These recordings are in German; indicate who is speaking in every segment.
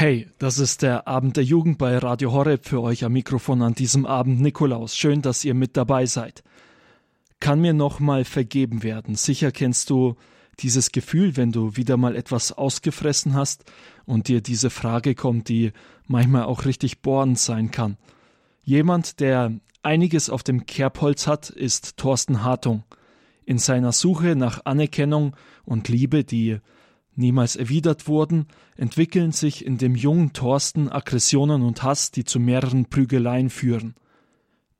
Speaker 1: Hey, das ist der Abend der Jugend bei Radio Horeb für euch am Mikrofon an diesem Abend Nikolaus. Schön, dass ihr mit dabei seid. Kann mir noch mal vergeben werden? Sicher kennst du dieses Gefühl, wenn du wieder mal etwas ausgefressen hast und dir diese Frage kommt, die manchmal auch richtig bohrend sein kann. Jemand, der einiges auf dem Kerbholz hat, ist Thorsten Hartung. In seiner Suche nach Anerkennung und Liebe, die niemals erwidert wurden, entwickeln sich in dem jungen Thorsten Aggressionen und Hass, die zu mehreren Prügeleien führen.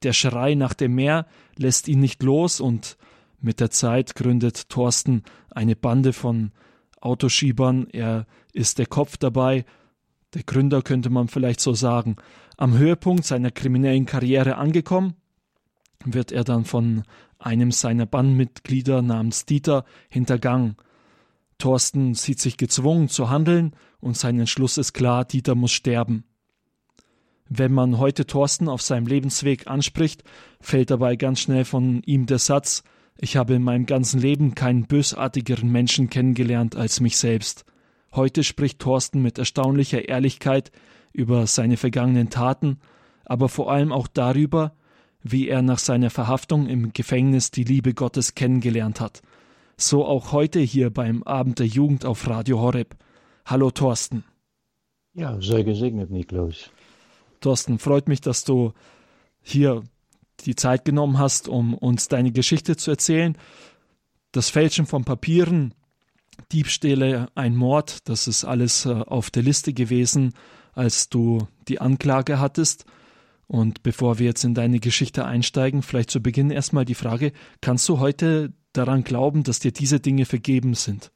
Speaker 1: Der Schrei nach dem Meer lässt ihn nicht los und mit der Zeit gründet Thorsten eine Bande von Autoschiebern. Er ist der Kopf dabei, der Gründer könnte man vielleicht so sagen. Am Höhepunkt seiner kriminellen Karriere angekommen, wird er dann von einem seiner Bandmitglieder namens Dieter hintergangen. Thorsten sieht sich gezwungen zu handeln und sein Entschluss ist klar, Dieter muss sterben. Wenn man heute Thorsten auf seinem Lebensweg anspricht, fällt dabei ganz schnell von ihm der Satz, ich habe in meinem ganzen Leben keinen bösartigeren Menschen kennengelernt als mich selbst. Heute spricht Thorsten mit erstaunlicher Ehrlichkeit über seine vergangenen Taten, aber vor allem auch darüber, wie er nach seiner Verhaftung im Gefängnis die Liebe Gottes kennengelernt hat – so auch heute hier beim Abend der Jugend auf Radio Horeb. Hallo Thorsten.
Speaker 2: Ja, sehr gesegnet, Niklaus.
Speaker 1: Thorsten, freut mich, dass du hier die Zeit genommen hast, um uns deine Geschichte zu erzählen. Das Fälschen von Papieren, Diebstähle, ein Mord, das ist alles äh, auf der Liste gewesen, als du die Anklage hattest. Und bevor wir jetzt in deine Geschichte einsteigen, vielleicht zu Beginn erstmal die Frage, kannst du heute daran glauben, dass dir diese Dinge vergeben sind?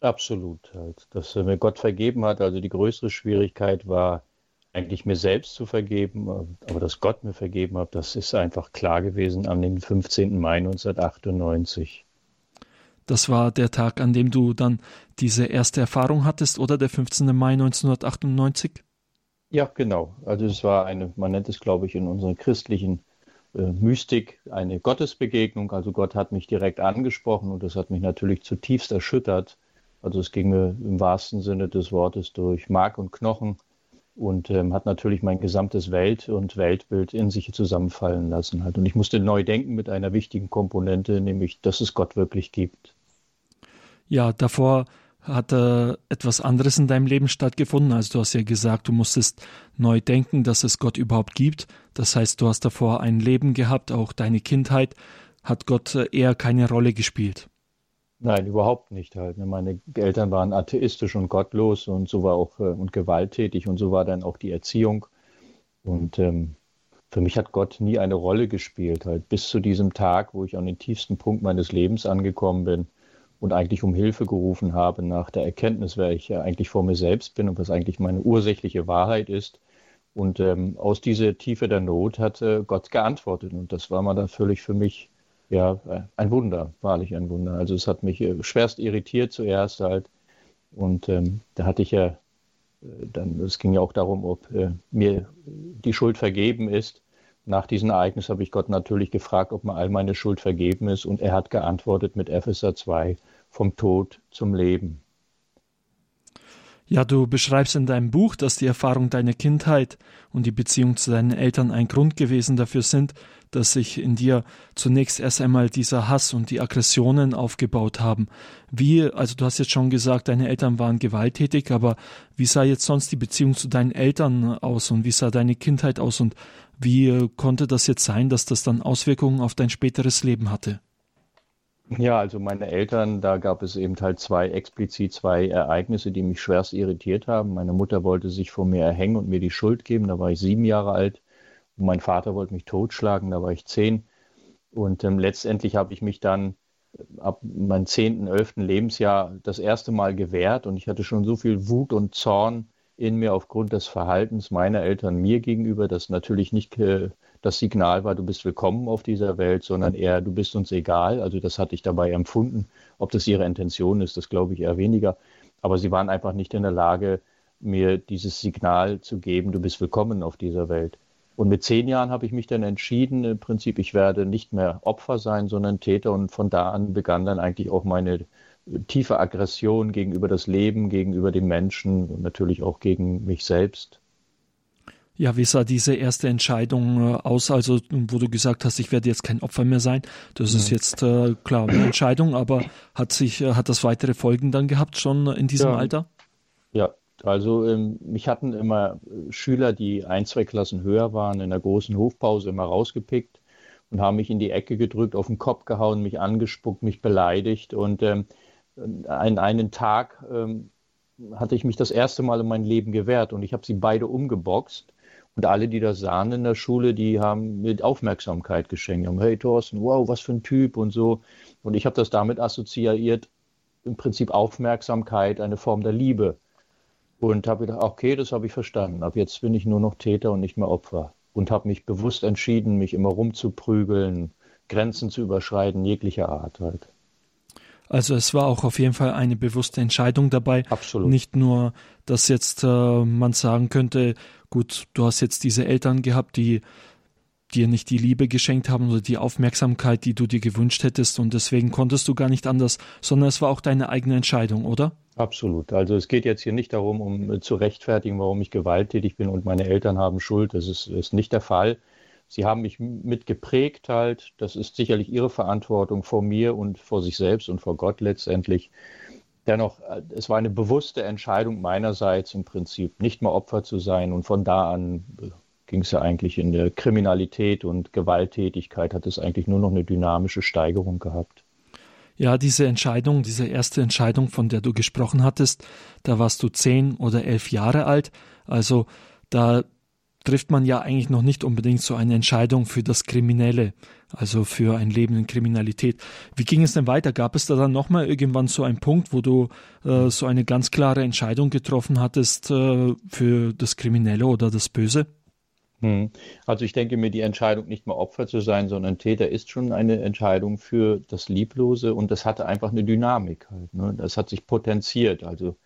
Speaker 2: Absolut, halt. dass mir Gott vergeben hat. Also die größere Schwierigkeit war eigentlich mir selbst zu vergeben, aber dass Gott mir vergeben hat, das ist einfach klar gewesen am 15. Mai 1998.
Speaker 1: Das war der Tag, an dem du dann diese erste Erfahrung hattest, oder der 15. Mai 1998?
Speaker 2: Ja, genau. Also es war eine, man nennt es, glaube ich, in unseren christlichen Mystik eine Gottesbegegnung. Also Gott hat mich direkt angesprochen und das hat mich natürlich zutiefst erschüttert. Also es ging mir im wahrsten Sinne des Wortes durch Mark und Knochen und ähm, hat natürlich mein gesamtes Welt- und Weltbild in sich zusammenfallen lassen. Halt. Und ich musste neu denken mit einer wichtigen Komponente, nämlich, dass es Gott wirklich gibt.
Speaker 1: Ja, davor hat äh, etwas anderes in deinem Leben stattgefunden? Also du hast ja gesagt, du musstest neu denken, dass es Gott überhaupt gibt. Das heißt, du hast davor ein Leben gehabt, auch deine Kindheit. Hat Gott äh, eher keine Rolle gespielt?
Speaker 2: Nein, überhaupt nicht halt. Ne? Meine Eltern waren atheistisch und gottlos und so war auch äh, und gewalttätig und so war dann auch die Erziehung. Und ähm, für mich hat Gott nie eine Rolle gespielt, halt bis zu diesem Tag, wo ich an den tiefsten Punkt meines Lebens angekommen bin und eigentlich um Hilfe gerufen habe nach der Erkenntnis, wer ich eigentlich vor mir selbst bin und was eigentlich meine ursächliche Wahrheit ist. Und ähm, aus dieser Tiefe der Not hat äh, Gott geantwortet. Und das war mal natürlich für mich ja ein Wunder, wahrlich ein Wunder. Also es hat mich äh, schwerst irritiert zuerst halt. Und ähm, da hatte ich ja äh, dann, es ging ja auch darum, ob äh, mir die Schuld vergeben ist. Nach diesem Ereignis habe ich Gott natürlich gefragt, ob mir all meine Schuld vergeben ist. Und er hat geantwortet mit Epheser 2, vom Tod zum Leben.
Speaker 1: Ja, du beschreibst in deinem Buch, dass die Erfahrung deiner Kindheit und die Beziehung zu deinen Eltern ein Grund gewesen dafür sind, dass sich in dir zunächst erst einmal dieser Hass und die Aggressionen aufgebaut haben. Wie, also du hast jetzt schon gesagt, deine Eltern waren gewalttätig, aber wie sah jetzt sonst die Beziehung zu deinen Eltern aus und wie sah deine Kindheit aus und wie konnte das jetzt sein, dass das dann Auswirkungen auf dein späteres Leben hatte?
Speaker 2: Ja, also meine Eltern, da gab es eben halt zwei, explizit zwei Ereignisse, die mich schwerst irritiert haben. Meine Mutter wollte sich vor mir erhängen und mir die Schuld geben, da war ich sieben Jahre alt. Und mein Vater wollte mich totschlagen, da war ich zehn. Und ähm, letztendlich habe ich mich dann ab meinem zehnten, elften Lebensjahr das erste Mal gewehrt und ich hatte schon so viel Wut und Zorn in mir aufgrund des Verhaltens meiner Eltern mir gegenüber, das natürlich nicht äh, das Signal war, du bist willkommen auf dieser Welt, sondern eher, du bist uns egal. Also das hatte ich dabei empfunden. Ob das ihre Intention ist, das glaube ich eher weniger. Aber sie waren einfach nicht in der Lage, mir dieses Signal zu geben, du bist willkommen auf dieser Welt. Und mit zehn Jahren habe ich mich dann entschieden, im Prinzip, ich werde nicht mehr Opfer sein, sondern Täter. Und von da an begann dann eigentlich auch meine, tiefe Aggression gegenüber das Leben, gegenüber den Menschen und natürlich auch gegen mich selbst.
Speaker 1: Ja, wie sah diese erste Entscheidung äh, aus, also wo du gesagt hast, ich werde jetzt kein Opfer mehr sein? Das ja. ist jetzt äh, klar eine Entscheidung, aber hat sich äh, hat das weitere Folgen dann gehabt schon in diesem
Speaker 2: ja.
Speaker 1: Alter?
Speaker 2: Ja, also ähm, mich hatten immer äh, Schüler, die ein, zwei Klassen höher waren, in der großen Hofpause immer rausgepickt und haben mich in die Ecke gedrückt, auf den Kopf gehauen, mich angespuckt, mich beleidigt und ähm, einen, einen Tag ähm, hatte ich mich das erste Mal in meinem Leben gewehrt und ich habe sie beide umgeboxt und alle, die das sahen in der Schule, die haben mit Aufmerksamkeit geschenkt. Haben, hey Thorsten, wow, was für ein Typ und so. Und ich habe das damit assoziiert, im Prinzip Aufmerksamkeit, eine Form der Liebe. Und habe gedacht, okay, das habe ich verstanden. Ab jetzt bin ich nur noch Täter und nicht mehr Opfer. Und habe mich bewusst entschieden, mich immer rumzuprügeln, Grenzen zu überschreiten, jeglicher Art halt.
Speaker 1: Also es war auch auf jeden Fall eine bewusste Entscheidung dabei.
Speaker 2: Absolut.
Speaker 1: Nicht nur, dass jetzt äh, man sagen könnte, gut, du hast jetzt diese Eltern gehabt, die dir nicht die Liebe geschenkt haben oder die Aufmerksamkeit, die du dir gewünscht hättest und deswegen konntest du gar nicht anders, sondern es war auch deine eigene Entscheidung, oder?
Speaker 2: Absolut. Also es geht jetzt hier nicht darum, um zu rechtfertigen, warum ich gewalttätig bin und meine Eltern haben Schuld. Das ist, ist nicht der Fall. Sie haben mich mitgeprägt halt. Das ist sicherlich ihre Verantwortung vor mir und vor sich selbst und vor Gott letztendlich. Dennoch, äh, es war eine bewusste Entscheidung meinerseits im Prinzip, nicht mehr Opfer zu sein. Und von da an äh, ging es ja eigentlich in der Kriminalität und Gewalttätigkeit, hat es eigentlich nur noch eine dynamische Steigerung gehabt.
Speaker 1: Ja, diese Entscheidung, diese erste Entscheidung, von der du gesprochen hattest, da warst du zehn oder elf Jahre alt. Also da trifft man ja eigentlich noch nicht unbedingt so eine Entscheidung für das Kriminelle, also für ein Leben in Kriminalität. Wie ging es denn weiter? Gab es da dann nochmal irgendwann so einen Punkt, wo du äh, so eine ganz klare Entscheidung getroffen hattest äh, für das Kriminelle oder das Böse?
Speaker 2: Hm. Also ich denke mir, die Entscheidung, nicht mehr Opfer zu sein, sondern Täter, ist schon eine Entscheidung für das Lieblose und das hatte einfach eine Dynamik halt. Ne? Das hat sich potenziert. Also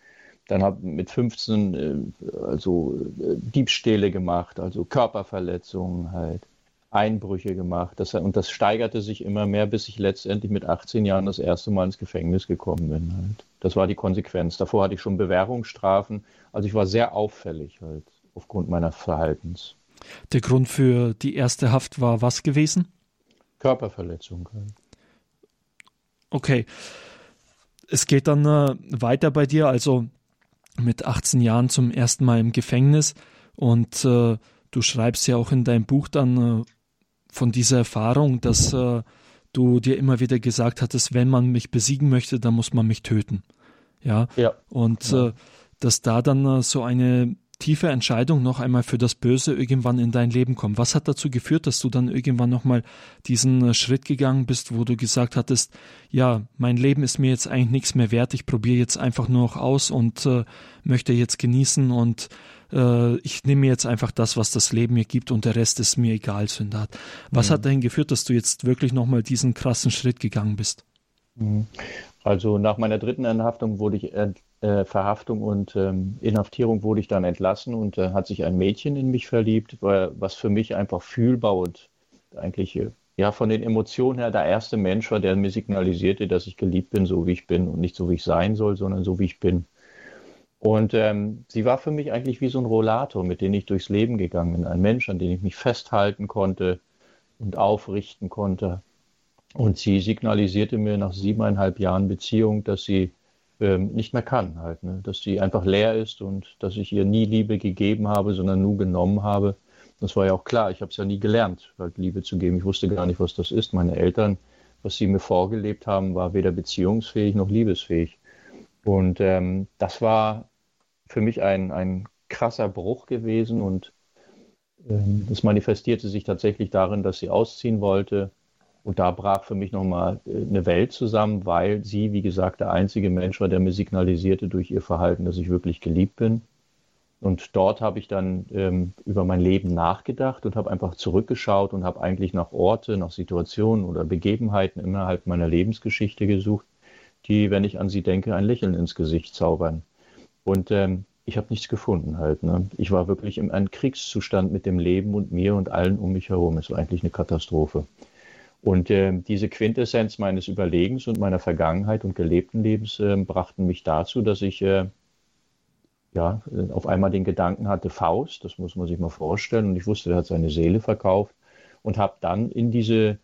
Speaker 2: dann habe mit 15 äh, also äh, Diebstähle gemacht, also Körperverletzungen halt, Einbrüche gemacht. Das, und das steigerte sich immer mehr, bis ich letztendlich mit 18 Jahren das erste Mal ins Gefängnis gekommen bin halt. Das war die Konsequenz. Davor hatte ich schon Bewährungsstrafen. Also ich war sehr auffällig halt aufgrund meines Verhaltens.
Speaker 1: Der Grund für die erste Haft war was gewesen?
Speaker 2: Körperverletzung. Halt.
Speaker 1: Okay. Es geht dann äh, weiter bei dir. Also mit 18 Jahren zum ersten Mal im Gefängnis und äh, du schreibst ja auch in deinem Buch dann äh, von dieser Erfahrung, dass äh, du dir immer wieder gesagt hattest, wenn man mich besiegen möchte, dann muss man mich töten. Ja.
Speaker 2: ja.
Speaker 1: Und ja. Äh, dass da dann äh, so eine tiefe Entscheidung noch einmal für das Böse irgendwann in dein Leben kommt. Was hat dazu geführt, dass du dann irgendwann nochmal diesen äh, Schritt gegangen bist, wo du gesagt hattest, ja, mein Leben ist mir jetzt eigentlich nichts mehr wert, ich probiere jetzt einfach nur noch aus und äh, möchte jetzt genießen und äh, ich nehme jetzt einfach das, was das Leben mir gibt und der Rest ist mir egal, Sündat. Was mhm. hat dahin geführt, dass du jetzt wirklich nochmal diesen krassen Schritt gegangen bist?
Speaker 2: Mhm. Also nach meiner dritten Inhaftung wurde ich äh, Verhaftung und ähm, Inhaftierung wurde ich dann entlassen und äh, hat sich ein Mädchen in mich verliebt, was für mich einfach fühlbar und eigentlich äh, ja von den Emotionen her der erste Mensch war, der mir signalisierte, dass ich geliebt bin, so wie ich bin und nicht so wie ich sein soll, sondern so wie ich bin. Und ähm, sie war für mich eigentlich wie so ein Rollator, mit dem ich durchs Leben gegangen bin, ein Mensch, an dem ich mich festhalten konnte und aufrichten konnte. Und sie signalisierte mir nach siebeneinhalb Jahren Beziehung, dass sie ähm, nicht mehr kann halt, ne? dass sie einfach leer ist und dass ich ihr nie Liebe gegeben habe, sondern nur genommen habe. Das war ja auch klar, ich habe es ja nie gelernt, halt Liebe zu geben. Ich wusste gar nicht, was das ist. Meine Eltern, was sie mir vorgelebt haben, war weder beziehungsfähig noch liebesfähig. Und ähm, das war für mich ein, ein krasser Bruch gewesen und ähm, das manifestierte sich tatsächlich darin, dass sie ausziehen wollte und da brach für mich nochmal äh, eine Welt zusammen, weil sie, wie gesagt, der einzige Mensch war, der mir signalisierte durch ihr Verhalten, dass ich wirklich geliebt bin. Und dort habe ich dann ähm, über mein Leben nachgedacht und habe einfach zurückgeschaut und habe eigentlich nach Orte, nach Situationen oder Begebenheiten innerhalb meiner Lebensgeschichte gesucht, die, wenn ich an sie denke, ein Lächeln ins Gesicht zaubern. Und ähm, ich habe nichts gefunden halt. Ne? Ich war wirklich in einem Kriegszustand mit dem Leben und mir und allen um mich herum. Es war eigentlich eine Katastrophe. Und äh, diese Quintessenz meines Überlegens und meiner Vergangenheit und gelebten Lebens äh, brachten mich dazu, dass ich äh, ja, auf einmal den Gedanken hatte, Faust, das muss man sich mal vorstellen, und ich wusste, er hat seine Seele verkauft und habe dann in diese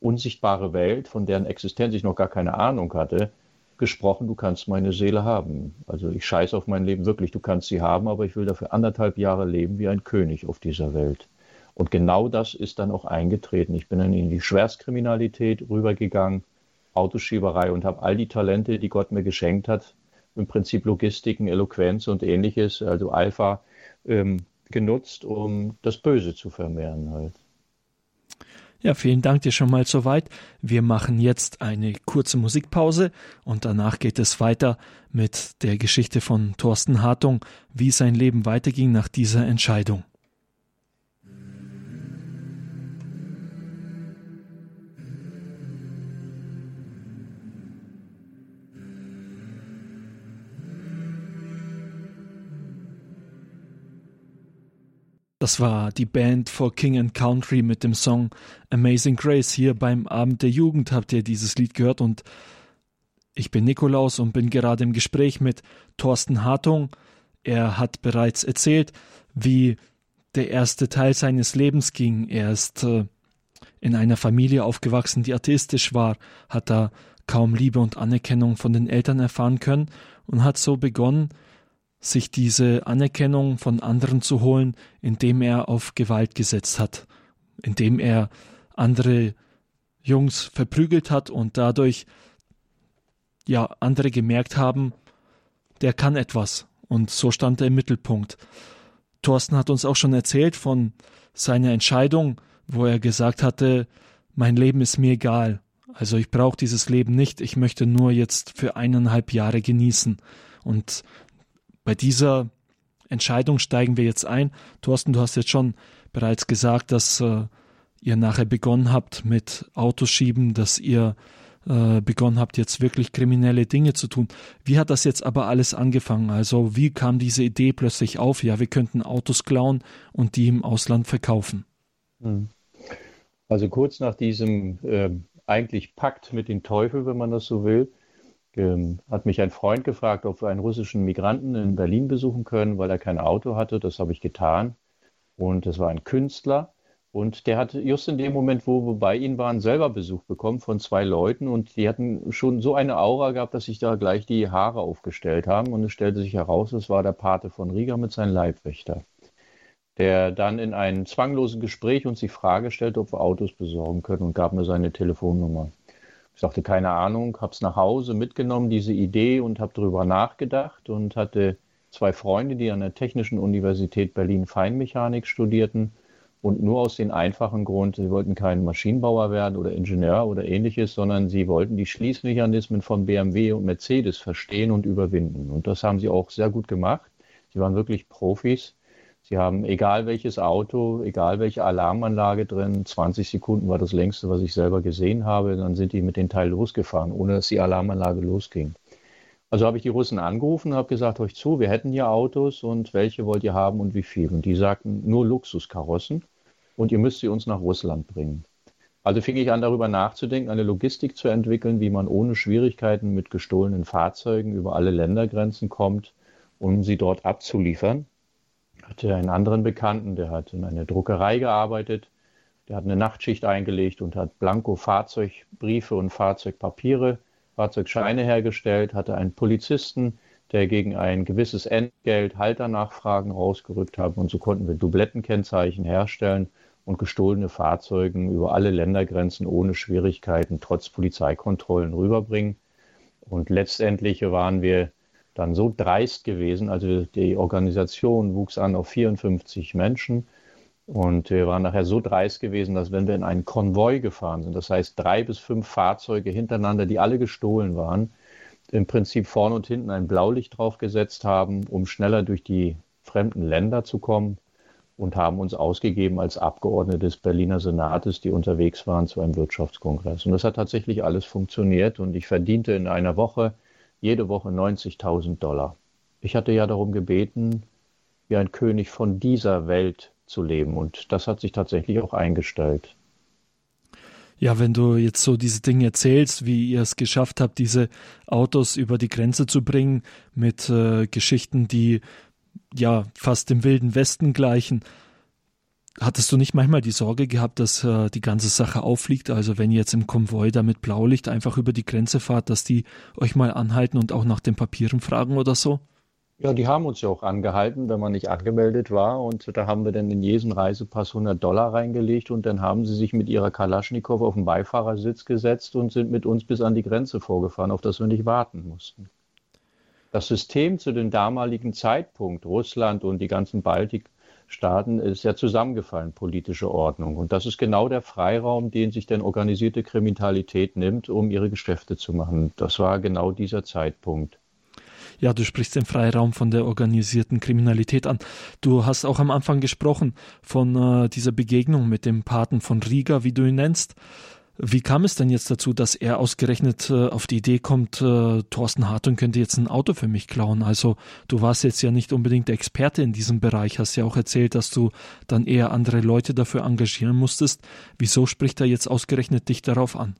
Speaker 2: unsichtbare Welt, von deren Existenz ich noch gar keine Ahnung hatte, gesprochen, du kannst meine Seele haben. Also ich scheiße auf mein Leben wirklich, du kannst sie haben, aber ich will dafür anderthalb Jahre leben wie ein König auf dieser Welt. Und genau das ist dann auch eingetreten. Ich bin dann in die Schwerstkriminalität rübergegangen, Autoschieberei und habe all die Talente, die Gott mir geschenkt hat, im Prinzip Logistiken, Eloquenz und ähnliches, also Alpha, ähm, genutzt, um das Böse zu vermehren halt.
Speaker 1: Ja, vielen Dank dir schon mal soweit. Wir machen jetzt eine kurze Musikpause und danach geht es weiter mit der Geschichte von Thorsten Hartung, wie sein Leben weiterging nach dieser Entscheidung. Das war die Band for King and Country mit dem Song Amazing Grace. Hier beim Abend der Jugend habt ihr dieses Lied gehört und ich bin Nikolaus und bin gerade im Gespräch mit Thorsten Hartung. Er hat bereits erzählt, wie der erste Teil seines Lebens ging. Er ist äh, in einer Familie aufgewachsen, die atheistisch war, hat da kaum Liebe und Anerkennung von den Eltern erfahren können und hat so begonnen, sich diese Anerkennung von anderen zu holen, indem er auf Gewalt gesetzt hat, indem er andere Jungs verprügelt hat und dadurch ja andere gemerkt haben, der kann etwas und so stand er im Mittelpunkt. Thorsten hat uns auch schon erzählt von seiner Entscheidung, wo er gesagt hatte, mein Leben ist mir egal, also ich brauche dieses Leben nicht, ich möchte nur jetzt für eineinhalb Jahre genießen. Und bei dieser Entscheidung steigen wir jetzt ein. Thorsten, du hast jetzt schon bereits gesagt, dass äh, ihr nachher begonnen habt mit Autoschieben, dass ihr äh, begonnen habt, jetzt wirklich kriminelle Dinge zu tun. Wie hat das jetzt aber alles angefangen? Also wie kam diese Idee plötzlich auf? Ja, wir könnten Autos klauen und die im Ausland verkaufen. Hm.
Speaker 2: Also kurz nach diesem äh, eigentlich Pakt mit dem Teufel, wenn man das so will, ähm, hat mich ein Freund gefragt, ob wir einen russischen Migranten in Berlin besuchen können, weil er kein Auto hatte. Das habe ich getan. Und es war ein Künstler. Und der hat just in dem Moment, wo wir bei ihm waren, selber Besuch bekommen von zwei Leuten. Und die hatten schon so eine Aura gehabt, dass sich da gleich die Haare aufgestellt haben. Und es stellte sich heraus, es war der Pate von Riga mit seinem Leibwächter, der dann in einem zwanglosen Gespräch uns die Frage stellte, ob wir Autos besorgen können und gab mir seine Telefonnummer. Ich sagte, keine Ahnung, habe es nach Hause mitgenommen, diese Idee, und habe darüber nachgedacht und hatte zwei Freunde, die an der Technischen Universität Berlin Feinmechanik studierten und nur aus dem einfachen Grund, sie wollten kein Maschinenbauer werden oder Ingenieur oder ähnliches, sondern sie wollten die Schließmechanismen von BMW und Mercedes verstehen und überwinden. Und das haben sie auch sehr gut gemacht. Sie waren wirklich Profis Sie haben egal welches Auto, egal welche Alarmanlage drin, 20 Sekunden war das längste, was ich selber gesehen habe, dann sind die mit dem Teil losgefahren, ohne dass die Alarmanlage losging. Also habe ich die Russen angerufen und habe gesagt, euch zu, wir hätten hier Autos und welche wollt ihr haben und wie viel? Und die sagten, nur Luxuskarossen und ihr müsst sie uns nach Russland bringen. Also fing ich an, darüber nachzudenken, eine Logistik zu entwickeln, wie man ohne Schwierigkeiten mit gestohlenen Fahrzeugen über alle Ländergrenzen kommt, um sie dort abzuliefern hatte einen anderen Bekannten, der hat in einer Druckerei gearbeitet. Der hat eine Nachtschicht eingelegt und hat blanko Fahrzeugbriefe und Fahrzeugpapiere, Fahrzeugscheine hergestellt, hatte einen Polizisten, der gegen ein gewisses Entgelt Halternachfragen rausgerückt hat. Und so konnten wir Dublettenkennzeichen herstellen und gestohlene Fahrzeuge über alle Ländergrenzen ohne Schwierigkeiten trotz Polizeikontrollen rüberbringen. Und letztendlich waren wir dann so dreist gewesen. Also die Organisation wuchs an auf 54 Menschen. Und wir waren nachher so dreist gewesen, dass wenn wir in einen Konvoi gefahren sind, das heißt drei bis fünf Fahrzeuge hintereinander, die alle gestohlen waren, im Prinzip vorne und hinten ein Blaulicht draufgesetzt haben, um schneller durch die fremden Länder zu kommen und haben uns ausgegeben als Abgeordnete des Berliner Senates, die unterwegs waren zu einem Wirtschaftskongress. Und das hat tatsächlich alles funktioniert und ich verdiente in einer Woche jede Woche 90.000 Dollar. Ich hatte ja darum gebeten, wie ein König von dieser Welt zu leben und das hat sich tatsächlich auch eingestellt.
Speaker 1: Ja, wenn du jetzt so diese Dinge erzählst, wie ihr es geschafft habt, diese Autos über die Grenze zu bringen, mit äh, Geschichten, die ja fast dem wilden Westen gleichen, hattest du nicht manchmal die Sorge gehabt, dass äh, die ganze Sache auffliegt? Also wenn ihr jetzt im Konvoi da mit Blaulicht einfach über die Grenze fahrt, dass die euch mal anhalten und auch nach den Papieren fragen oder so?
Speaker 2: Ja, die haben uns ja auch angehalten, wenn man nicht angemeldet war. Und da haben wir dann in jeden Reisepass 100 Dollar reingelegt und dann haben sie sich mit ihrer Kalaschnikow auf den Beifahrersitz gesetzt und sind mit uns bis an die Grenze vorgefahren, auf das wir nicht warten mussten. Das System zu dem damaligen Zeitpunkt, Russland und die ganzen Baltikstaaten, ist ja zusammengefallen, politische Ordnung. Und das ist genau der Freiraum, den sich dann organisierte Kriminalität nimmt, um ihre Geschäfte zu machen. Das war genau dieser Zeitpunkt.
Speaker 1: Ja, du sprichst den Freiraum von der organisierten Kriminalität an. Du hast auch am Anfang gesprochen von äh, dieser Begegnung mit dem Paten von Riga, wie du ihn nennst. Wie kam es denn jetzt dazu, dass er ausgerechnet äh, auf die Idee kommt, äh, Thorsten Hartung könnte jetzt ein Auto für mich klauen? Also du warst jetzt ja nicht unbedingt Experte in diesem Bereich, hast ja auch erzählt, dass du dann eher andere Leute dafür engagieren musstest. Wieso spricht er jetzt ausgerechnet dich darauf an?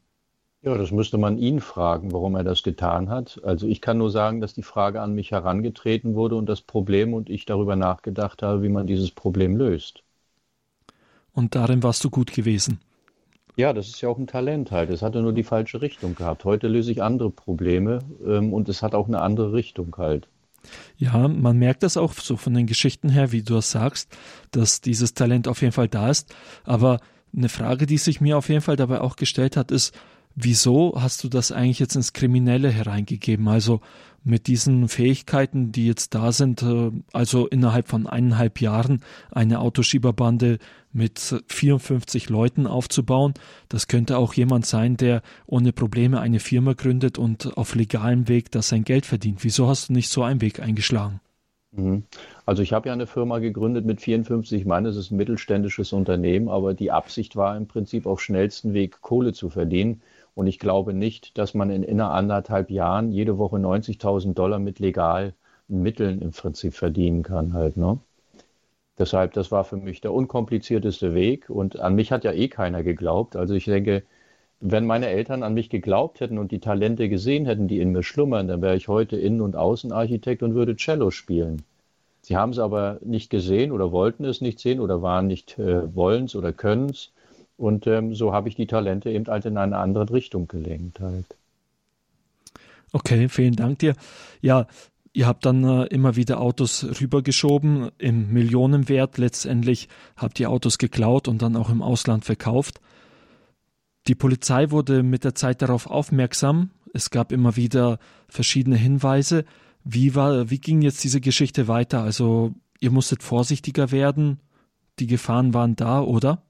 Speaker 2: Ja, das müsste man ihn fragen, warum er das getan hat. Also ich kann nur sagen, dass die Frage an mich herangetreten wurde und das Problem und ich darüber nachgedacht habe, wie man dieses Problem löst.
Speaker 1: Und darin warst du gut gewesen.
Speaker 2: Ja, das ist ja auch ein Talent halt. Es hatte nur die falsche Richtung gehabt. Heute löse ich andere Probleme ähm, und es hat auch eine andere Richtung halt.
Speaker 1: Ja, man merkt das auch so von den Geschichten her, wie du das sagst, dass dieses Talent auf jeden Fall da ist. Aber eine Frage, die sich mir auf jeden Fall dabei auch gestellt hat, ist, wieso hast du das eigentlich jetzt ins Kriminelle hereingegeben? Also mit diesen Fähigkeiten, die jetzt da sind, äh, also innerhalb von eineinhalb Jahren eine Autoschieberbande mit 54 Leuten aufzubauen. Das könnte auch jemand sein, der ohne Probleme eine Firma gründet und auf legalem Weg das sein Geld verdient. Wieso hast du nicht so einen Weg eingeschlagen?
Speaker 2: Mhm. Also ich habe ja eine Firma gegründet mit 54 Mann. Es ist ein mittelständisches Unternehmen, aber die Absicht war im Prinzip auf schnellsten Weg Kohle zu verdienen. Und ich glaube nicht, dass man in inner anderthalb Jahren jede Woche 90.000 Dollar mit legalen Mitteln im Prinzip verdienen kann halt. Ne? Deshalb, das war für mich der unkomplizierteste Weg. Und an mich hat ja eh keiner geglaubt. Also ich denke, wenn meine Eltern an mich geglaubt hätten und die Talente gesehen hätten, die in mir schlummern, dann wäre ich heute Innen- und Außenarchitekt und würde Cello spielen. Sie haben es aber nicht gesehen oder wollten es nicht sehen oder waren nicht äh, wollens oder könnens. Und ähm, so habe ich die Talente eben halt in eine andere Richtung gelenkt halt.
Speaker 1: Okay, vielen Dank dir. Ja, ihr habt dann äh, immer wieder Autos rübergeschoben im Millionenwert. Letztendlich habt ihr Autos geklaut und dann auch im Ausland verkauft. Die Polizei wurde mit der Zeit darauf aufmerksam. Es gab immer wieder verschiedene Hinweise. Wie war, wie ging jetzt diese Geschichte weiter? Also, ihr musstet vorsichtiger werden. Die Gefahren waren da, oder?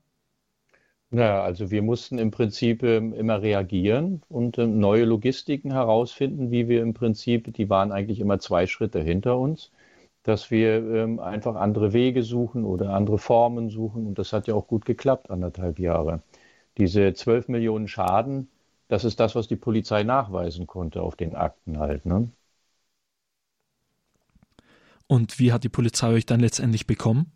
Speaker 2: Naja, also wir mussten im Prinzip ähm, immer reagieren und ähm, neue Logistiken herausfinden, wie wir im Prinzip, die waren eigentlich immer zwei Schritte hinter uns, dass wir ähm, einfach andere Wege suchen oder andere Formen suchen. Und das hat ja auch gut geklappt, anderthalb Jahre. Diese 12 Millionen Schaden, das ist das, was die Polizei nachweisen konnte auf den Akten halt. Ne?
Speaker 1: Und wie hat die Polizei euch dann letztendlich bekommen?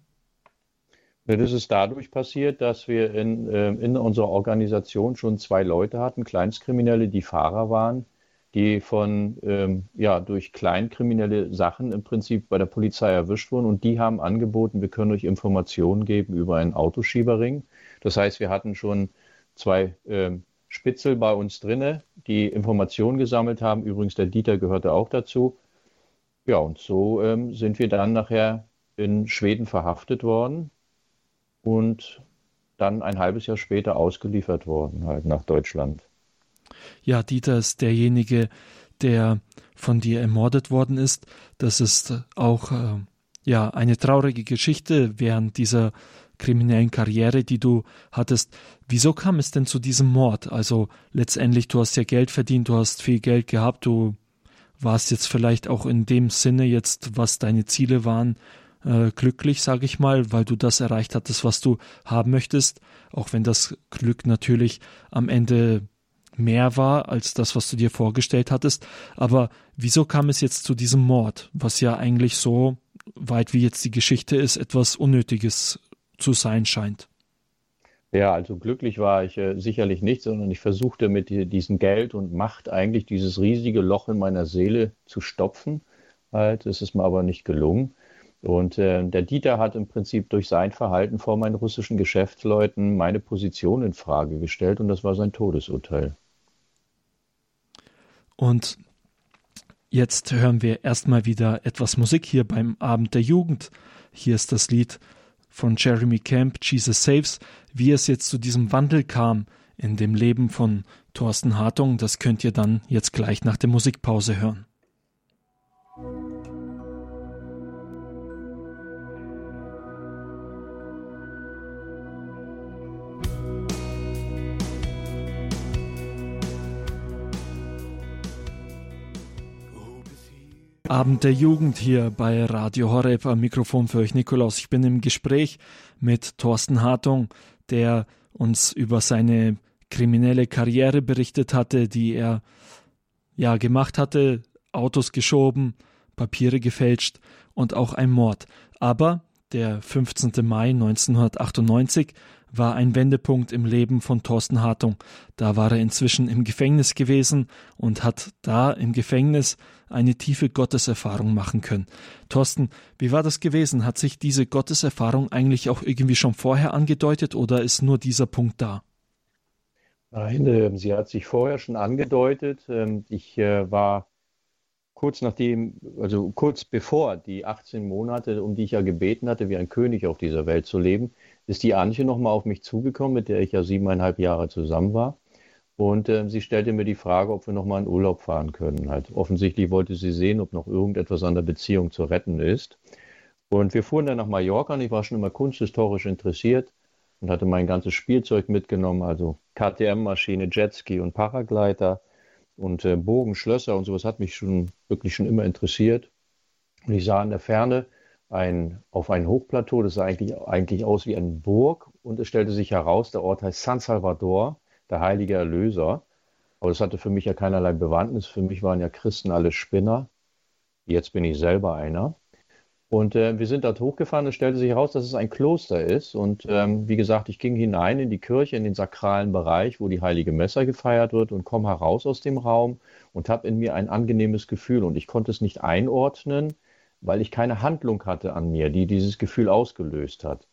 Speaker 2: Das ist dadurch passiert, dass wir in, äh, in unserer Organisation schon zwei Leute hatten, Kleinstkriminelle, die Fahrer waren, die von, ähm, ja, durch kleinkriminelle Sachen im Prinzip bei der Polizei erwischt wurden. Und die haben angeboten, wir können euch Informationen geben über einen Autoschieberring. Das heißt, wir hatten schon zwei ähm, Spitzel bei uns drinne, die Informationen gesammelt haben. Übrigens, der Dieter gehörte auch dazu. Ja, und so ähm, sind wir dann nachher in Schweden verhaftet worden und dann ein halbes Jahr später ausgeliefert worden, halt nach Deutschland.
Speaker 1: Ja, Dieter ist derjenige, der von dir ermordet worden ist. Das ist auch äh, ja eine traurige Geschichte während dieser kriminellen Karriere, die du hattest. Wieso kam es denn zu diesem Mord? Also letztendlich, du hast ja Geld verdient, du hast viel Geld gehabt, du warst jetzt vielleicht auch in dem Sinne jetzt, was deine Ziele waren, äh, glücklich, sage ich mal, weil du das erreicht hattest, was du haben möchtest, auch wenn das Glück natürlich am Ende mehr war als das, was du dir vorgestellt hattest. Aber wieso kam es jetzt zu diesem Mord, was ja eigentlich so weit wie jetzt die Geschichte ist, etwas Unnötiges zu sein scheint?
Speaker 2: Ja, also glücklich war ich äh, sicherlich nicht, sondern ich versuchte mit diesem Geld und Macht eigentlich dieses riesige Loch in meiner Seele zu stopfen. Halt, es ist mir aber nicht gelungen. Und äh, der Dieter hat im Prinzip durch sein Verhalten vor meinen russischen Geschäftsleuten meine Position in Frage gestellt und das war sein Todesurteil.
Speaker 1: Und jetzt hören wir erstmal wieder etwas Musik hier beim Abend der Jugend. Hier ist das Lied von Jeremy Camp, Jesus Saves. Wie es jetzt zu diesem Wandel kam in dem Leben von Thorsten Hartung, das könnt ihr dann jetzt gleich nach der Musikpause hören. Abend der Jugend hier bei Radio Horeb am Mikrofon für euch Nikolaus. Ich bin im Gespräch mit Thorsten Hartung, der uns über seine kriminelle Karriere berichtet hatte, die er ja gemacht hatte, Autos geschoben, Papiere gefälscht und auch ein Mord. Aber der 15. Mai 1998 war ein Wendepunkt im Leben von Thorsten Hartung. Da war er inzwischen im Gefängnis gewesen und hat da im Gefängnis eine tiefe Gotteserfahrung machen können. Thorsten, wie war das gewesen? Hat sich diese Gotteserfahrung eigentlich auch irgendwie schon vorher angedeutet oder ist nur dieser Punkt da?
Speaker 2: Nein, äh, sie hat sich vorher schon angedeutet. Ähm, ich äh, war kurz nachdem, also kurz bevor die 18 Monate, um die ich ja gebeten hatte, wie ein König auf dieser Welt zu leben, ist die Antje nochmal auf mich zugekommen, mit der ich ja siebeneinhalb Jahre zusammen war. Und äh, sie stellte mir die Frage, ob wir nochmal in Urlaub fahren können. Halt. Offensichtlich wollte sie sehen, ob noch irgendetwas an der Beziehung zu retten ist. Und wir fuhren dann nach Mallorca und ich war schon immer kunsthistorisch interessiert und hatte mein ganzes Spielzeug mitgenommen, also KTM-Maschine, Jetski und Paragleiter und äh, Bogen, Schlösser und sowas hat mich schon wirklich schon immer interessiert. Und ich sah in der Ferne ein, auf ein Hochplateau, das sah eigentlich, eigentlich aus wie eine Burg und es stellte sich heraus, der Ort heißt San Salvador, der heilige Erlöser. Aber das hatte für mich ja keinerlei Bewandtnis. Für mich waren ja Christen alle Spinner. Jetzt bin ich selber einer. Und äh, wir sind dort hochgefahren. Es stellte sich heraus, dass es ein Kloster ist. Und ähm, wie gesagt, ich ging hinein in die Kirche, in den sakralen Bereich, wo die heilige Messe gefeiert wird und komme heraus aus dem Raum und habe in mir ein angenehmes Gefühl. Und ich konnte es nicht einordnen, weil ich keine Handlung hatte an mir, die dieses Gefühl ausgelöst hat.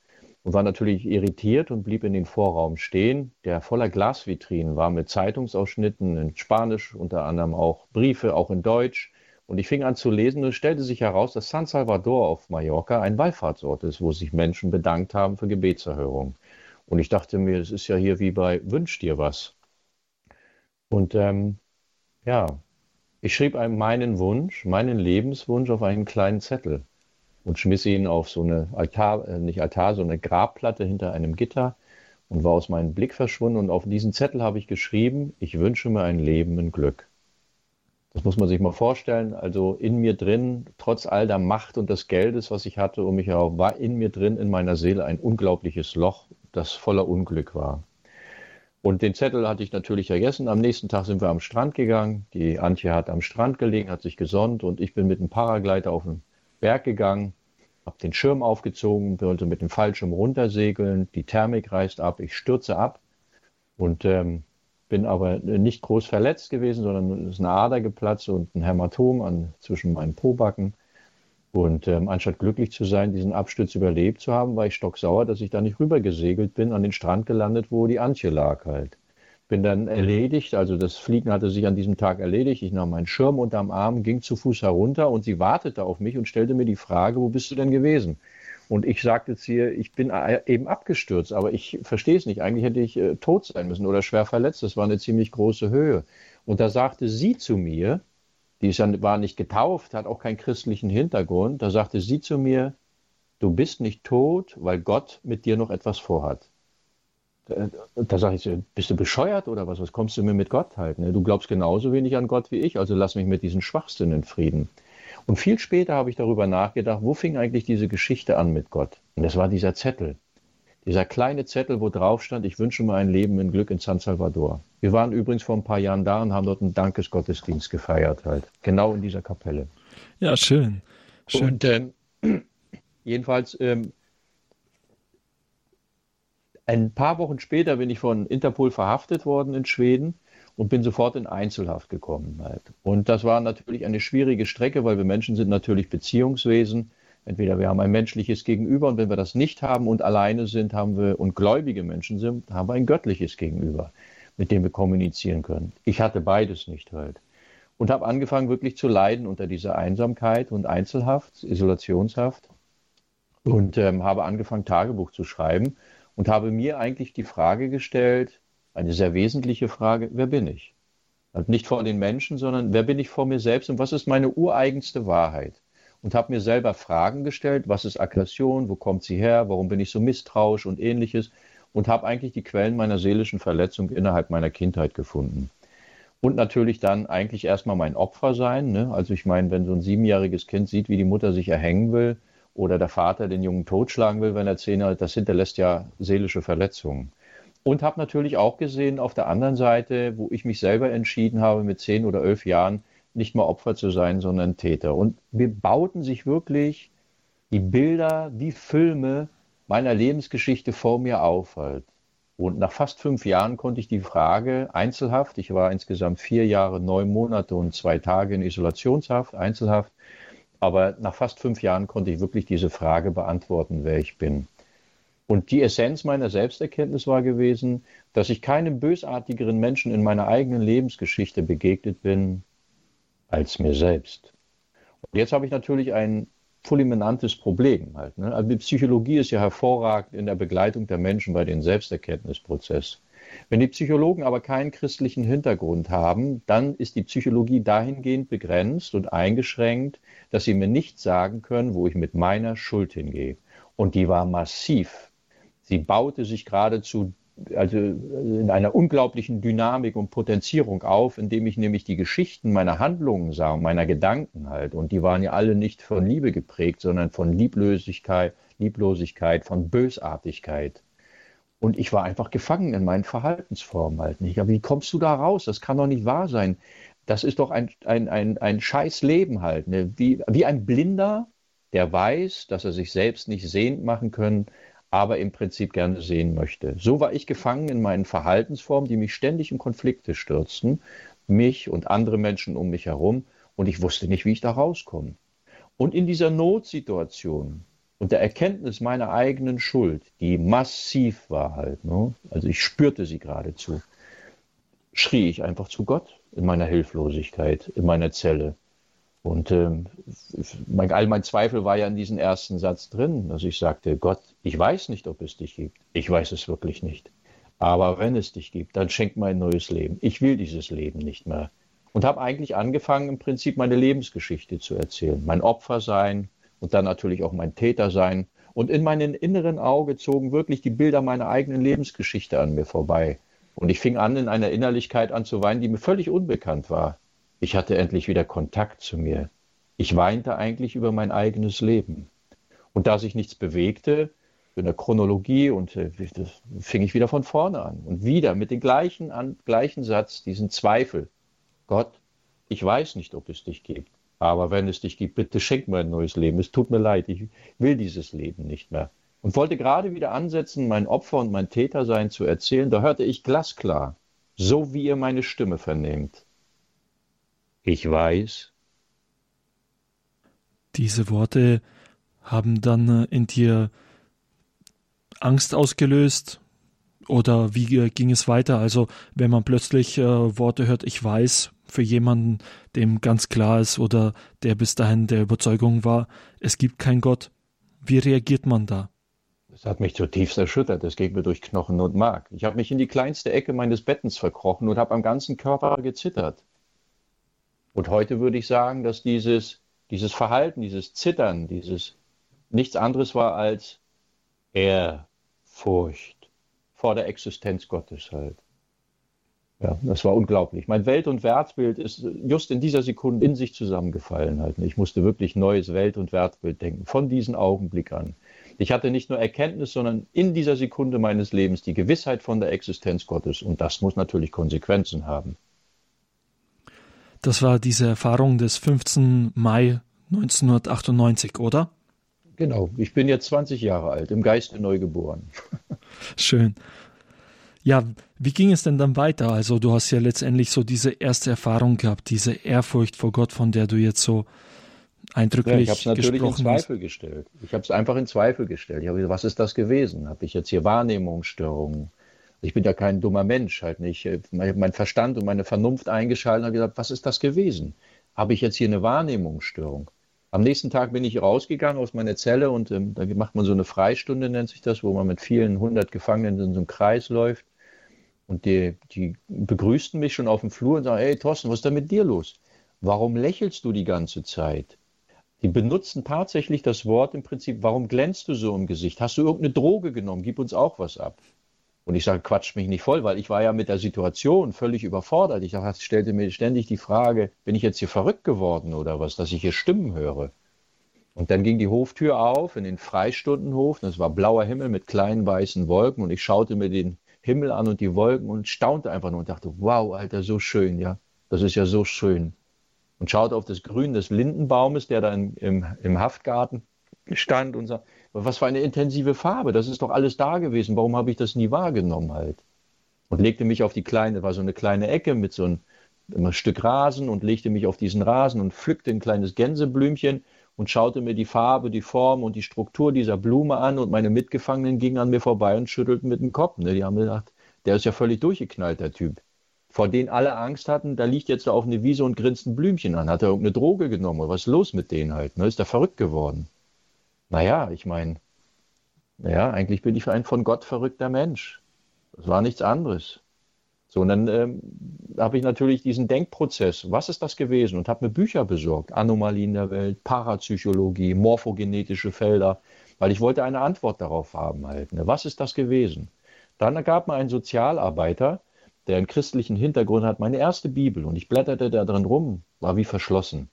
Speaker 2: Und war natürlich irritiert und blieb in den Vorraum stehen, der voller Glasvitrinen war mit Zeitungsausschnitten in Spanisch, unter anderem auch Briefe, auch in Deutsch und ich fing an zu lesen und es stellte sich heraus, dass San Salvador auf Mallorca ein Wallfahrtsort ist, wo sich Menschen bedankt haben für Gebetserhörung. Und ich dachte mir, es ist ja hier wie bei Wünsch dir was. Und ähm, ja, ich schrieb einem meinen Wunsch, meinen Lebenswunsch auf einen kleinen Zettel und schmiss ihn auf so eine Altar, äh, nicht Altar, so eine Grabplatte hinter einem Gitter und war aus meinem Blick verschwunden. Und auf diesen Zettel habe ich geschrieben, ich wünsche mir ein Leben in Glück. Das muss man sich mal vorstellen. Also in mir drin, trotz all der Macht und des Geldes, was ich hatte um mich herum, war in mir drin, in meiner Seele ein unglaubliches Loch, das voller Unglück war. Und den Zettel hatte ich natürlich vergessen. Am nächsten Tag sind wir am Strand gegangen. Die Antje hat am Strand gelegen, hat sich gesonnt und ich bin mit dem Paragleiter auf den Berg gegangen, habe den Schirm aufgezogen, wollte mit dem Fallschirm runtersegeln. Die Thermik reißt ab, ich stürze ab und ähm, bin aber nicht groß verletzt gewesen, sondern ist eine Ader geplatzt und ein Hämatom an, zwischen meinen Pobacken. Und ähm, anstatt glücklich zu sein, diesen Absturz überlebt zu haben, war ich stocksauer, dass ich da nicht rübergesegelt bin, an den Strand gelandet, wo die Antje lag halt. Bin dann erledigt, also das Fliegen hatte sich an diesem Tag erledigt. Ich nahm meinen Schirm unterm Arm, ging zu Fuß herunter und sie wartete auf mich und stellte mir die Frage, wo bist du denn gewesen? Und ich sagte zu ihr, ich bin eben abgestürzt, aber ich verstehe es nicht. Eigentlich hätte ich äh, tot sein müssen oder schwer verletzt. Das war eine ziemlich große Höhe. Und da sagte sie zu mir, die ist ja, war nicht getauft, hat auch keinen christlichen Hintergrund, da sagte sie zu mir, du bist nicht tot, weil Gott mit dir noch etwas vorhat. Da, da sage ich, bist du bescheuert oder was? Was kommst du mir mit Gott halt? Ne? Du glaubst genauso wenig an Gott wie ich, also lass mich mit diesem Schwachsinn in Frieden. Und viel später habe ich darüber nachgedacht, wo fing eigentlich diese Geschichte an mit Gott? Und das war dieser Zettel. Dieser kleine Zettel, wo drauf stand, ich wünsche mir ein Leben in Glück in San Salvador. Wir waren übrigens vor ein paar Jahren da und haben dort einen Dankesgottesdienst gefeiert halt. Genau in dieser Kapelle.
Speaker 1: Ja, schön. schön.
Speaker 2: Und ähm, jedenfalls, ähm, ein paar Wochen später bin ich von Interpol verhaftet worden in Schweden und bin sofort in Einzelhaft gekommen. Halt. Und das war natürlich eine schwierige Strecke, weil wir Menschen sind natürlich Beziehungswesen. Entweder wir haben ein menschliches Gegenüber und wenn wir das nicht haben und alleine sind, haben wir und gläubige Menschen sind, haben wir ein göttliches Gegenüber, mit dem wir kommunizieren können. Ich hatte beides nicht halt. Und habe angefangen wirklich zu leiden unter dieser Einsamkeit und Einzelhaft, Isolationshaft. Und ähm, habe angefangen, Tagebuch zu schreiben und habe mir eigentlich die Frage gestellt, eine sehr wesentliche Frage, wer bin ich? Also nicht vor den Menschen, sondern wer bin ich vor mir selbst und was ist meine ureigenste Wahrheit? Und habe mir selber Fragen gestellt, was ist Aggression, wo kommt sie her, warum bin ich so misstrauisch und ähnliches und habe eigentlich die Quellen meiner seelischen Verletzung innerhalb meiner Kindheit gefunden. Und natürlich dann eigentlich erstmal mein Opfer sein. Ne? Also ich meine, wenn so ein siebenjähriges Kind sieht, wie die Mutter sich erhängen will oder der Vater den Jungen totschlagen will, wenn er zehn Jahre, das hinterlässt ja seelische Verletzungen. Und habe natürlich auch gesehen auf der anderen Seite, wo ich mich selber entschieden habe, mit zehn oder elf Jahren nicht mehr Opfer zu sein, sondern Täter. Und wir bauten sich wirklich die Bilder wie Filme meiner Lebensgeschichte vor mir auf. Halt. Und nach fast fünf Jahren konnte ich die Frage einzelhaft, ich war insgesamt vier Jahre, neun Monate und zwei Tage in Isolationshaft, Einzelhaft, aber nach fast fünf Jahren konnte ich wirklich diese Frage beantworten, wer ich bin. Und die Essenz meiner Selbsterkenntnis war gewesen, dass ich keinem bösartigeren Menschen in meiner eigenen Lebensgeschichte begegnet bin als mir selbst. Und jetzt habe ich natürlich ein fulminantes Problem halt. Ne? Also die Psychologie ist ja hervorragend in der Begleitung der Menschen bei den Selbsterkenntnisprozess. Wenn die Psychologen aber keinen christlichen Hintergrund haben, dann ist die Psychologie dahingehend begrenzt und eingeschränkt, dass sie mir nicht sagen können, wo ich mit meiner Schuld hingehe. Und die war massiv Sie baute sich geradezu also in einer unglaublichen Dynamik und Potenzierung auf, indem ich nämlich die Geschichten meiner Handlungen sah, meiner Gedanken halt. Und die waren ja alle nicht von Liebe geprägt, sondern von Lieblosigkeit, Lieblosigkeit, von Bösartigkeit. Und ich war einfach gefangen in meinen Verhaltensformen halt nicht. Aber wie kommst du da raus? Das kann doch nicht wahr sein. Das ist doch ein, ein, ein, ein scheiß Leben halt. Ne? Wie, wie ein Blinder, der weiß, dass er sich selbst nicht sehend machen können, aber im Prinzip gerne sehen möchte. So war ich gefangen in meinen Verhaltensformen, die mich ständig in Konflikte stürzten, mich und andere Menschen um mich herum, und ich wusste nicht, wie ich da rauskomme. Und in dieser Notsituation und der Erkenntnis meiner eigenen Schuld, die massiv war halt, ne? also ich spürte sie geradezu, schrie ich einfach zu Gott in meiner Hilflosigkeit, in meiner Zelle und ähm, mein, all mein Zweifel war ja in diesem ersten Satz drin, dass ich sagte, Gott, ich weiß nicht, ob es dich gibt. Ich weiß es wirklich nicht. Aber wenn es dich gibt, dann schenk mir ein neues Leben. Ich will dieses Leben nicht mehr. Und habe eigentlich angefangen, im Prinzip meine Lebensgeschichte zu erzählen. Mein Opfer sein und dann natürlich auch mein Täter sein. Und in meinem inneren Auge zogen wirklich die Bilder meiner eigenen Lebensgeschichte an mir vorbei. Und ich fing an, in einer Innerlichkeit an zu weinen, die mir völlig unbekannt war. Ich hatte endlich wieder Kontakt zu mir. Ich weinte eigentlich über mein eigenes Leben. Und da sich nichts bewegte, in der Chronologie und äh, fing ich wieder von vorne an. Und wieder mit dem gleichen, an, gleichen Satz, diesen Zweifel. Gott, ich weiß nicht, ob es dich gibt. Aber wenn es dich gibt, bitte schenk mir ein neues Leben. Es tut mir leid, ich will dieses Leben nicht mehr. Und wollte gerade wieder ansetzen, mein Opfer und mein Tätersein zu erzählen. Da hörte ich glasklar, so wie ihr meine Stimme vernehmt. Ich weiß.
Speaker 1: Diese Worte haben dann äh, in dir Angst ausgelöst? Oder wie äh, ging es weiter? Also, wenn man plötzlich äh, Worte hört, ich weiß, für jemanden, dem ganz klar ist oder der bis dahin der Überzeugung war, es gibt keinen Gott, wie reagiert man da?
Speaker 2: Das hat mich zutiefst erschüttert. Das ging mir durch Knochen und Mark. Ich habe mich in die kleinste Ecke meines Bettens verkrochen und habe am ganzen Körper gezittert. Und heute würde ich sagen, dass dieses, dieses Verhalten, dieses Zittern, dieses nichts anderes war als Ehrfurcht vor der Existenz Gottes halt. Ja, das war unglaublich. Mein Welt- und Wertbild ist just in dieser Sekunde in sich zusammengefallen halt. Ich musste wirklich neues Welt- und Wertbild denken, von diesem Augenblick an. Ich hatte nicht nur Erkenntnis, sondern in dieser Sekunde meines Lebens die Gewissheit von der Existenz Gottes. Und das muss natürlich Konsequenzen haben.
Speaker 1: Das war diese Erfahrung des 15. Mai 1998, oder?
Speaker 2: Genau, ich bin jetzt 20 Jahre alt, im Geiste neu geboren.
Speaker 1: Schön. Ja, wie ging es denn dann weiter? Also du hast ja letztendlich so diese erste Erfahrung gehabt, diese Ehrfurcht vor Gott, von der du jetzt so eindrücklich ja,
Speaker 2: ich habe es natürlich in Zweifel hast. gestellt. Ich habe es einfach in Zweifel gestellt. Ich habe gesagt, was ist das gewesen? Habe ich jetzt hier Wahrnehmungsstörungen? Ich bin ja kein dummer Mensch, halt nicht. Mein Verstand und meine Vernunft eingeschaltet und habe gesagt, was ist das gewesen? Habe ich jetzt hier eine Wahrnehmungsstörung? Am nächsten Tag bin ich rausgegangen aus meiner Zelle und ähm, da macht man so eine Freistunde, nennt sich das, wo man mit vielen hundert Gefangenen in so einem Kreis läuft. Und die, die begrüßten mich schon auf dem Flur und sagen, hey Thorsten, was ist denn mit dir los? Warum lächelst du die ganze Zeit? Die benutzen tatsächlich das Wort im Prinzip, warum glänzt du so im Gesicht? Hast du irgendeine Droge genommen? Gib uns auch was ab. Und ich sage, quatsch mich nicht voll, weil ich war ja mit der Situation völlig überfordert. Ich dachte, stellte mir ständig die Frage, bin ich jetzt hier verrückt geworden oder was, dass ich hier Stimmen höre? Und dann ging die Hoftür auf in den Freistundenhof. Das war blauer Himmel mit kleinen weißen Wolken. Und ich schaute mir den Himmel an und die Wolken und staunte einfach nur und dachte, wow, Alter, so schön, ja. Das ist ja so schön. Und schaute auf das Grün des Lindenbaumes, der da im, im, im Haftgarten stand und sagte, was für eine intensive Farbe, das ist doch alles da gewesen, warum habe ich das nie wahrgenommen halt? Und legte mich auf die kleine, war so eine kleine Ecke mit so einem, einem Stück Rasen und legte mich auf diesen Rasen und pflückte ein kleines Gänseblümchen und schaute mir die Farbe, die Form und die Struktur dieser Blume an und meine Mitgefangenen gingen an mir vorbei und schüttelten mit dem Kopf. Ne? Die haben gedacht, der ist ja völlig durchgeknallt, der Typ. Vor denen alle Angst hatten, da liegt jetzt da auf eine Wiese und grinst ein Blümchen an. Hat er irgendeine Droge genommen oder was ist los mit denen halt? Ne? Ist er verrückt geworden? Naja, ich meine, naja, eigentlich bin ich ein von Gott verrückter Mensch. Das war nichts anderes. So, und dann ähm, habe ich natürlich diesen Denkprozess, was ist das gewesen? Und habe mir Bücher besorgt, Anomalien der Welt, Parapsychologie, morphogenetische Felder, weil ich wollte eine Antwort darauf haben halt. Ne? Was ist das gewesen? Dann gab mir ein Sozialarbeiter, der einen christlichen Hintergrund hat, meine erste Bibel und ich blätterte da drin rum, war wie verschlossen.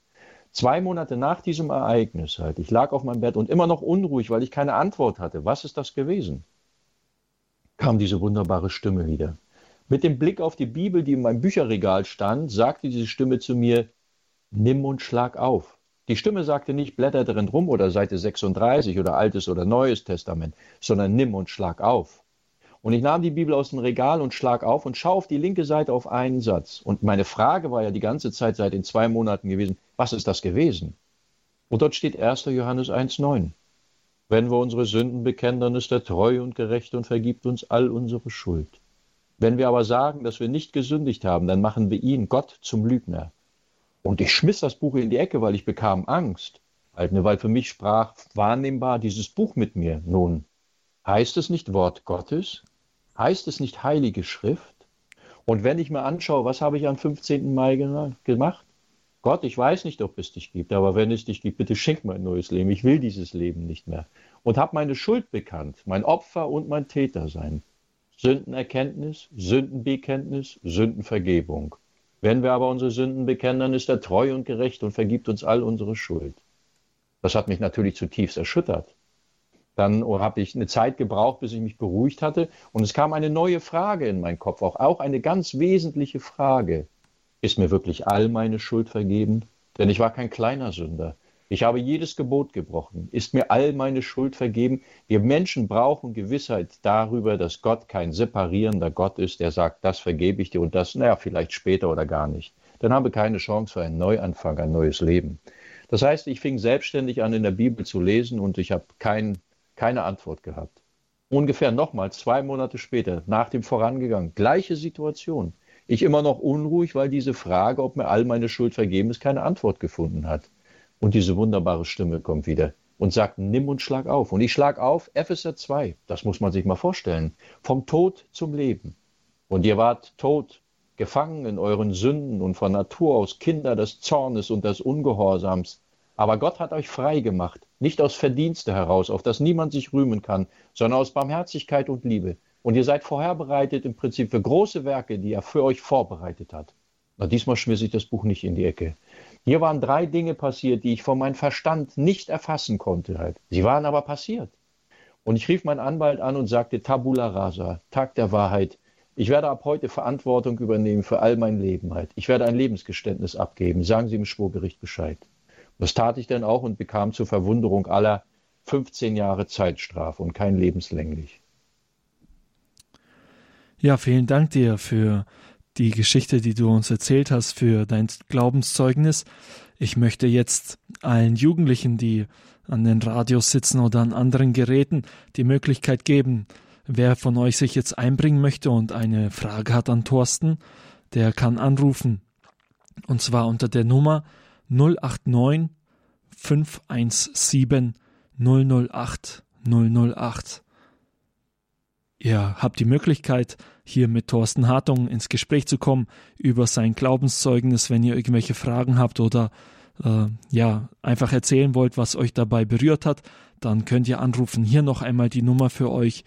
Speaker 2: Zwei Monate nach diesem Ereignis halt, ich lag auf meinem Bett und immer noch unruhig, weil ich keine Antwort hatte. Was ist das gewesen? Kam diese wunderbare Stimme wieder. Mit dem Blick auf die Bibel, die in meinem Bücherregal stand, sagte diese Stimme zu mir, nimm und schlag auf. Die Stimme sagte nicht, blätter drin rum oder Seite 36 oder Altes oder Neues Testament, sondern nimm und schlag auf. Und ich nahm die Bibel aus dem Regal und schlag auf und schaue auf die linke Seite auf einen Satz. Und meine Frage war ja die ganze Zeit seit den zwei Monaten gewesen, was ist das gewesen? Und dort steht 1. Johannes 1,9. Wenn wir unsere Sünden bekennen, dann ist er treu und gerecht und vergibt uns all unsere Schuld. Wenn wir aber sagen, dass wir nicht gesündigt haben, dann machen wir ihn, Gott, zum Lügner. Und ich schmiss das Buch in die Ecke, weil ich bekam Angst. Halt, weil für mich sprach wahrnehmbar dieses Buch mit mir. Nun, heißt es nicht Wort Gottes? Heißt es nicht Heilige Schrift? Und wenn ich mir anschaue, was habe ich am 15. Mai gemacht? Gott, ich weiß nicht, ob es dich gibt, aber wenn es dich gibt, bitte schenk mir ein neues Leben. Ich will dieses Leben nicht mehr. Und habe meine Schuld bekannt, mein Opfer und mein Täter sein. Sündenerkenntnis, Sündenbekenntnis, Sündenvergebung. Wenn wir aber unsere Sünden bekennen, dann ist er treu und gerecht und vergibt uns all unsere Schuld. Das hat mich natürlich zutiefst erschüttert. Dann habe ich eine Zeit gebraucht, bis ich mich beruhigt hatte. Und es kam eine neue Frage in meinen Kopf, auch, auch eine ganz wesentliche Frage. Ist mir wirklich all meine Schuld vergeben? Denn ich war kein kleiner Sünder. Ich habe jedes Gebot gebrochen. Ist mir all meine Schuld vergeben? Wir Menschen brauchen Gewissheit darüber, dass Gott kein separierender Gott ist, der sagt, das vergebe ich dir und das, naja, vielleicht später oder gar nicht. Dann habe ich keine Chance für einen Neuanfang, ein neues Leben. Das heißt, ich fing selbstständig an, in der Bibel zu lesen und ich habe kein, keine Antwort gehabt. Ungefähr nochmal zwei Monate später, nach dem Vorangegangen, gleiche Situation. Ich immer noch unruhig, weil diese Frage, ob mir all meine Schuld vergeben ist, keine Antwort gefunden hat. Und diese wunderbare Stimme kommt wieder und sagt, nimm und schlag auf. Und ich schlag auf, Epheser 2, das muss man sich mal vorstellen, vom Tod zum Leben. Und ihr wart tot, gefangen in euren Sünden und von Natur aus Kinder des Zornes und des Ungehorsams. Aber Gott hat euch frei gemacht, nicht aus Verdienste heraus, auf das niemand sich rühmen kann, sondern aus Barmherzigkeit und Liebe. Und ihr seid vorherbereitet im Prinzip für große Werke, die er für euch vorbereitet hat. Na, diesmal schmiss ich das Buch nicht in die Ecke. Hier waren drei Dinge passiert, die ich von meinem Verstand nicht erfassen konnte. Halt. Sie waren aber passiert. Und ich rief meinen Anwalt an und sagte, Tabula rasa, Tag der Wahrheit. Ich werde ab heute Verantwortung übernehmen für all mein Leben halt. Ich werde ein Lebensgeständnis abgeben. Sagen Sie im Schwurgericht Bescheid. Das tat ich dann auch und bekam zur Verwunderung aller 15 Jahre Zeitstrafe und kein lebenslänglich.
Speaker 1: Ja, vielen Dank dir für die Geschichte, die du uns erzählt hast, für dein Glaubenszeugnis. Ich möchte jetzt allen Jugendlichen, die an den Radios sitzen oder an anderen Geräten, die Möglichkeit geben, wer von euch sich jetzt einbringen möchte und eine Frage hat an Thorsten, der kann anrufen. Und zwar unter der Nummer 089 517 008 008. Ihr habt die Möglichkeit, hier mit Thorsten Hartung ins Gespräch zu kommen über sein Glaubenszeugnis, wenn ihr irgendwelche Fragen habt oder äh, ja, einfach erzählen wollt, was euch dabei berührt hat, dann könnt ihr anrufen. Hier noch einmal die Nummer für euch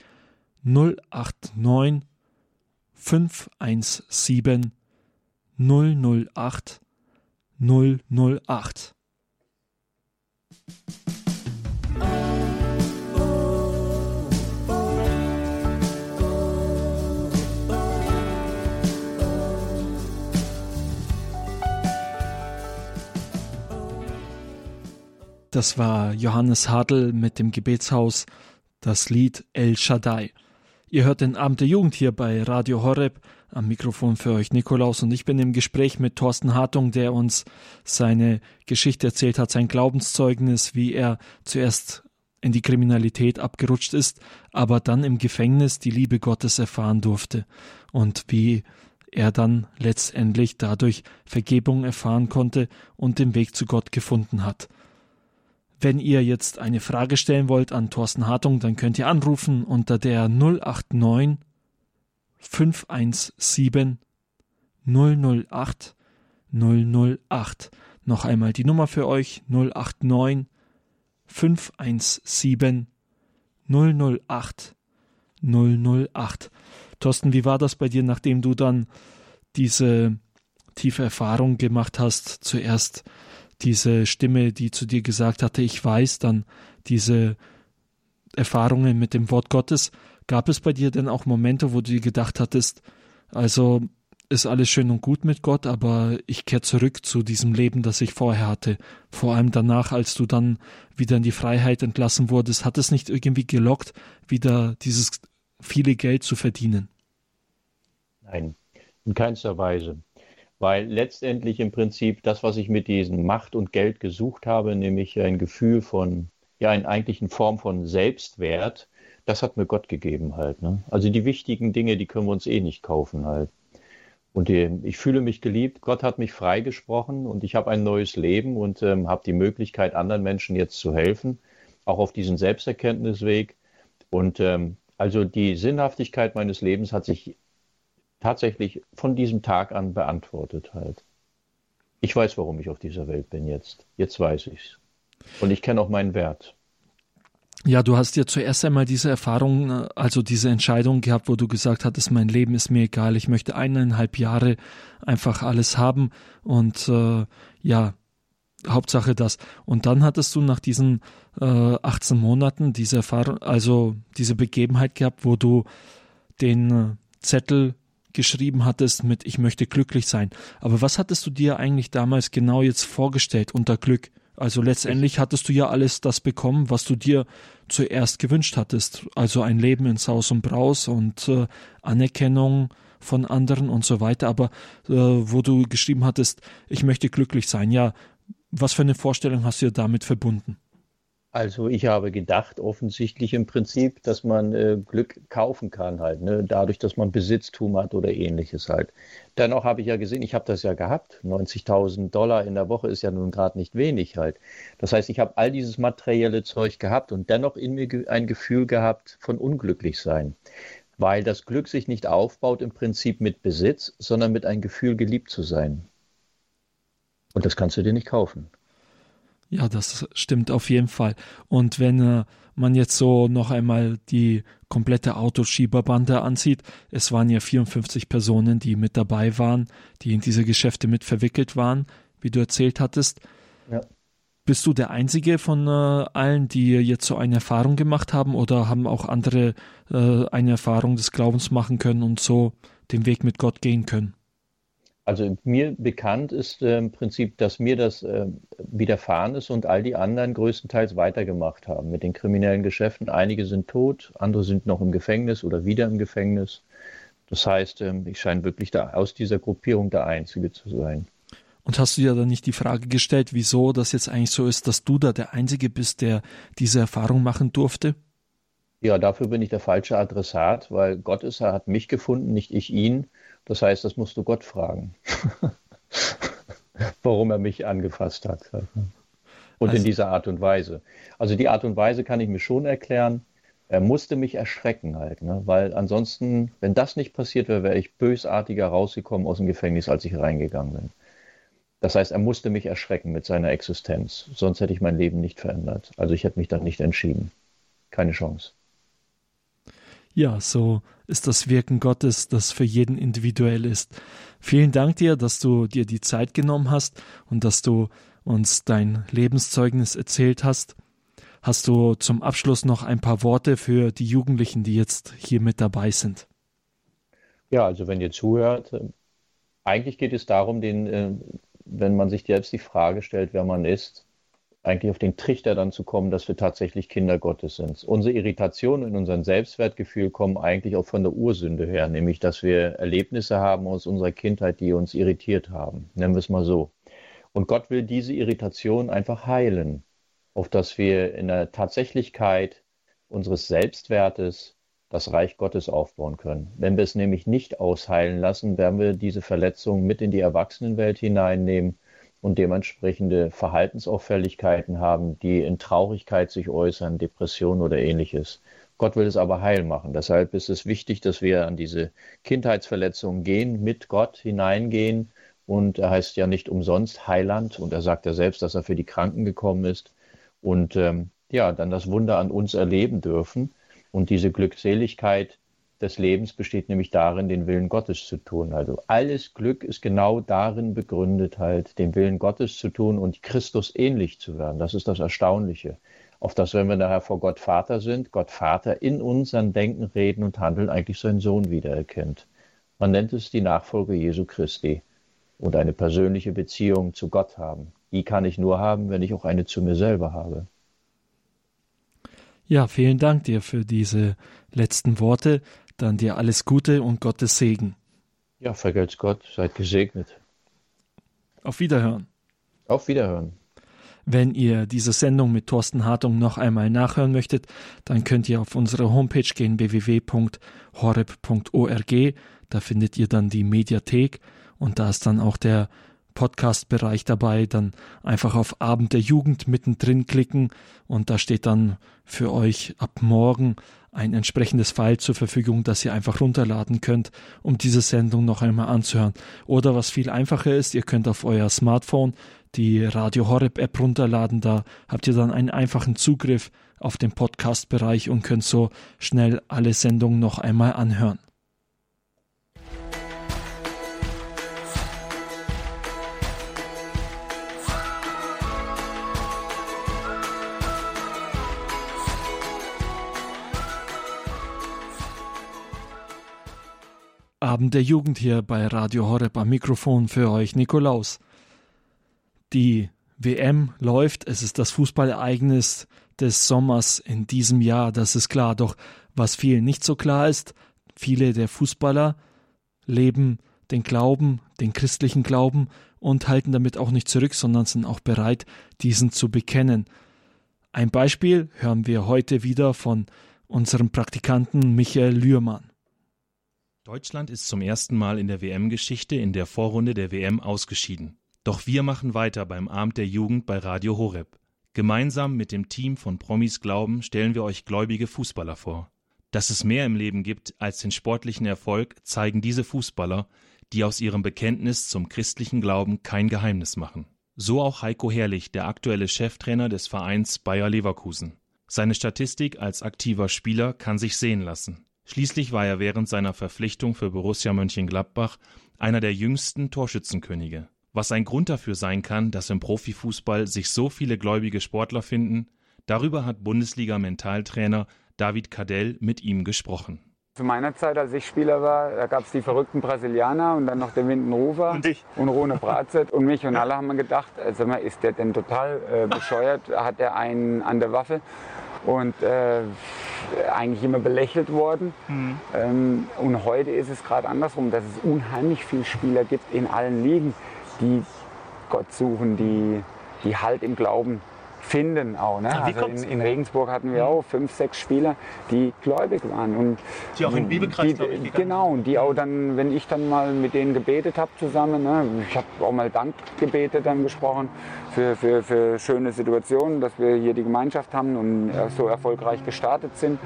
Speaker 1: 089 517 008 008. Das war Johannes Hartl mit dem Gebetshaus, das Lied El Shaddai. Ihr hört den Abend der Jugend hier bei Radio Horeb. Am Mikrofon für euch Nikolaus und ich bin im Gespräch mit Thorsten Hartung, der uns seine Geschichte erzählt hat, sein Glaubenszeugnis, wie er zuerst in die Kriminalität abgerutscht ist, aber dann im Gefängnis die Liebe Gottes erfahren durfte und wie er dann letztendlich dadurch Vergebung erfahren konnte und den Weg zu Gott gefunden hat. Wenn ihr jetzt eine Frage stellen wollt an Thorsten Hartung, dann könnt ihr anrufen unter der 089 517 008 008. Noch einmal die Nummer für euch 089 517 008 008. Thorsten, wie war das bei dir, nachdem du dann diese tiefe Erfahrung gemacht hast? Zuerst diese Stimme, die zu dir gesagt hatte, ich weiß, dann diese Erfahrungen mit dem Wort Gottes. Gab es bei dir denn auch Momente, wo du dir gedacht hattest, also ist alles schön und gut mit Gott, aber ich kehre zurück zu diesem Leben, das ich vorher hatte. Vor allem danach, als du dann wieder in die Freiheit entlassen wurdest, hat es nicht irgendwie gelockt, wieder dieses viele Geld zu verdienen?
Speaker 2: Nein, in keinster Weise weil letztendlich im Prinzip das, was ich mit diesem Macht und Geld gesucht habe, nämlich ein Gefühl von, ja, in eigentlichen Form von Selbstwert, das hat mir Gott gegeben halt. Ne? Also die wichtigen Dinge, die können wir uns eh nicht kaufen halt. Und die, ich fühle mich geliebt. Gott hat mich freigesprochen und ich habe ein neues Leben und ähm, habe die Möglichkeit, anderen Menschen jetzt zu helfen, auch auf diesem Selbsterkenntnisweg. Und ähm, also die Sinnhaftigkeit meines Lebens hat sich tatsächlich von diesem Tag an beantwortet halt. Ich weiß, warum ich auf dieser Welt bin jetzt. Jetzt weiß ich's. Und ich kenne auch meinen Wert.
Speaker 1: Ja, du hast ja zuerst einmal diese Erfahrung, also diese Entscheidung gehabt, wo du gesagt hattest, mein Leben ist mir egal, ich möchte eineinhalb Jahre einfach alles haben und äh, ja, Hauptsache das. Und dann hattest du nach diesen äh, 18 Monaten diese Erfahrung, also diese Begebenheit gehabt, wo du den äh, Zettel geschrieben hattest mit Ich möchte glücklich sein. Aber was hattest du dir eigentlich damals genau jetzt vorgestellt unter Glück? Also letztendlich hattest du ja alles das bekommen, was du dir zuerst gewünscht hattest. Also ein Leben in Saus und Braus und äh, Anerkennung von anderen und so weiter. Aber äh, wo du geschrieben hattest, ich möchte glücklich sein, ja, was für eine Vorstellung hast du dir damit verbunden?
Speaker 2: Also ich habe gedacht, offensichtlich im Prinzip, dass man äh, Glück kaufen kann halt, ne? dadurch, dass man Besitztum hat oder ähnliches halt. Dennoch habe ich ja gesehen, ich habe das ja gehabt. 90.000 Dollar in der Woche ist ja nun gerade nicht wenig halt. Das heißt, ich habe all dieses materielle Zeug gehabt und dennoch in mir ein Gefühl gehabt von Unglücklichsein. Weil das Glück sich nicht aufbaut im Prinzip mit Besitz, sondern mit einem Gefühl geliebt zu sein. Und das kannst du dir nicht kaufen.
Speaker 1: Ja, das stimmt auf jeden Fall. Und wenn äh, man jetzt so noch einmal die komplette Autoschieberbande ansieht, es waren ja 54 Personen, die mit dabei waren, die in diese Geschäfte mit verwickelt waren, wie du erzählt hattest. Ja. Bist du der Einzige von äh, allen, die jetzt so eine Erfahrung gemacht haben oder haben auch andere äh, eine Erfahrung des Glaubens machen können und so den Weg mit Gott gehen können?
Speaker 2: Also mir bekannt ist äh, im Prinzip, dass mir das äh, widerfahren ist und all die anderen größtenteils weitergemacht haben mit den kriminellen Geschäften. Einige sind tot, andere sind noch im Gefängnis oder wieder im Gefängnis. Das heißt, äh, ich scheine wirklich da aus dieser Gruppierung der Einzige zu sein.
Speaker 1: Und hast du dir dann nicht die Frage gestellt, wieso das jetzt eigentlich so ist, dass du da der Einzige bist, der diese Erfahrung machen durfte?
Speaker 2: Ja, dafür bin ich der falsche Adressat, weil Gott ist, er hat mich gefunden, nicht ich ihn. Das heißt, das musst du Gott fragen, warum er mich angefasst hat. Und also, in dieser Art und Weise. Also die Art und Weise kann ich mir schon erklären. Er musste mich erschrecken halt, ne? weil ansonsten, wenn das nicht passiert wäre, wäre ich bösartiger rausgekommen aus dem Gefängnis, als ich reingegangen bin. Das heißt, er musste mich erschrecken mit seiner Existenz. Sonst hätte ich mein Leben nicht verändert. Also ich hätte mich dann nicht entschieden. Keine Chance.
Speaker 1: Ja, so ist das Wirken Gottes, das für jeden individuell ist. Vielen Dank dir, dass du dir die Zeit genommen hast und dass du uns dein Lebenszeugnis erzählt hast. Hast du zum Abschluss noch ein paar Worte für die Jugendlichen, die jetzt hier mit dabei sind?
Speaker 2: Ja, also wenn ihr zuhört, äh, eigentlich geht es darum, den, äh, wenn man sich selbst die Frage stellt, wer man ist, eigentlich auf den Trichter dann zu kommen, dass wir tatsächlich Kinder Gottes sind. Unsere Irritationen in unserem Selbstwertgefühl kommen eigentlich auch von der Ursünde her, nämlich dass wir Erlebnisse haben aus unserer Kindheit, die uns irritiert haben. Nennen wir es mal so. Und Gott will diese Irritation einfach heilen, auf dass wir in der Tatsächlichkeit unseres Selbstwertes das Reich Gottes aufbauen können. Wenn wir es nämlich nicht ausheilen lassen, werden wir diese Verletzung mit in die Erwachsenenwelt hineinnehmen und dementsprechende Verhaltensauffälligkeiten haben, die in Traurigkeit sich äußern, Depression oder ähnliches. Gott will es aber heil machen. Deshalb ist es wichtig, dass wir an diese Kindheitsverletzungen gehen, mit Gott hineingehen. Und er heißt ja nicht umsonst Heiland. Und er sagt ja selbst, dass er für die Kranken gekommen ist. Und ähm, ja, dann das Wunder an uns erleben dürfen. Und diese Glückseligkeit des Lebens besteht nämlich darin, den Willen Gottes zu tun. Also alles Glück ist genau darin begründet, halt den Willen Gottes zu tun und Christus ähnlich zu werden. Das ist das Erstaunliche. Auf das, wenn wir nachher vor Gott Vater sind, Gott Vater in unserem Denken, Reden und Handeln eigentlich seinen Sohn wiedererkennt. Man nennt es die Nachfolge Jesu Christi und eine persönliche Beziehung zu Gott haben. Die kann ich nur haben, wenn ich auch eine zu mir selber habe.
Speaker 1: Ja, vielen Dank dir für diese letzten Worte. Dann dir alles Gute und Gottes Segen.
Speaker 2: Ja, vergelt's Gott, seid gesegnet.
Speaker 1: Auf Wiederhören.
Speaker 2: Auf Wiederhören.
Speaker 1: Wenn ihr diese Sendung mit Thorsten Hartung noch einmal nachhören möchtet, dann könnt ihr auf unsere Homepage gehen www.horeb.org. Da findet ihr dann die Mediathek und da ist dann auch der Podcast-Bereich dabei. Dann einfach auf Abend der Jugend mittendrin klicken und da steht dann für euch ab morgen ein entsprechendes File zur Verfügung, das ihr einfach runterladen könnt, um diese Sendung noch einmal anzuhören. Oder was viel einfacher ist, ihr könnt auf euer Smartphone die Radio Horeb App runterladen. Da habt ihr dann einen einfachen Zugriff auf den Podcast-Bereich und könnt so schnell alle Sendungen noch einmal anhören. Abend der Jugend hier bei Radio Horeb am Mikrofon für euch Nikolaus. Die WM läuft, es ist das Fußballereignis des Sommers in diesem Jahr, das ist klar. Doch was vielen nicht so klar ist, viele der Fußballer leben den Glauben, den christlichen Glauben und halten damit auch nicht zurück, sondern sind auch bereit, diesen zu bekennen. Ein Beispiel hören wir heute wieder von unserem Praktikanten Michael Lührmann.
Speaker 3: Deutschland ist zum ersten Mal in der WM-Geschichte in der Vorrunde der WM ausgeschieden. Doch wir machen weiter beim Abend der Jugend bei Radio Horeb. Gemeinsam mit dem Team von Promis Glauben stellen wir euch gläubige Fußballer vor. Dass es mehr im Leben gibt als den sportlichen Erfolg, zeigen diese Fußballer, die aus ihrem Bekenntnis zum christlichen Glauben kein Geheimnis machen. So auch Heiko Herrlich, der aktuelle Cheftrainer des Vereins Bayer Leverkusen. Seine Statistik als aktiver Spieler kann sich sehen lassen. Schließlich war er während seiner Verpflichtung für Borussia Mönchengladbach einer der jüngsten Torschützenkönige. Was ein Grund dafür sein kann, dass im Profifußball sich so viele gläubige Sportler finden, darüber hat Bundesliga-Mentaltrainer David Kadell mit ihm gesprochen.
Speaker 4: Zu meiner Zeit, als ich Spieler war, da gab es die verrückten Brasilianer und dann noch den Winden Rufer
Speaker 5: und, dich.
Speaker 4: und Rone Brazet und mich. Und alle haben gedacht, also ist der denn total äh, bescheuert? Hat der einen an der Waffe? Und äh, eigentlich immer belächelt worden. Mhm. Ähm, und heute ist es gerade andersrum, dass es unheimlich viele Spieler gibt in allen Ligen, die Gott suchen, die, die Halt im Glauben finden auch. Ne? Also in, in, Regensburg hatten wir auch fünf, sechs Spieler, die gläubig waren. Und
Speaker 5: die auch in den Bibelkreis, die,
Speaker 4: ich, Genau, und die auch dann, wenn ich dann mal mit denen gebetet habe zusammen, ne? ich habe auch mal Dankgebete dann gesprochen für, für, für schöne Situationen, dass wir hier die Gemeinschaft haben und so erfolgreich gestartet sind.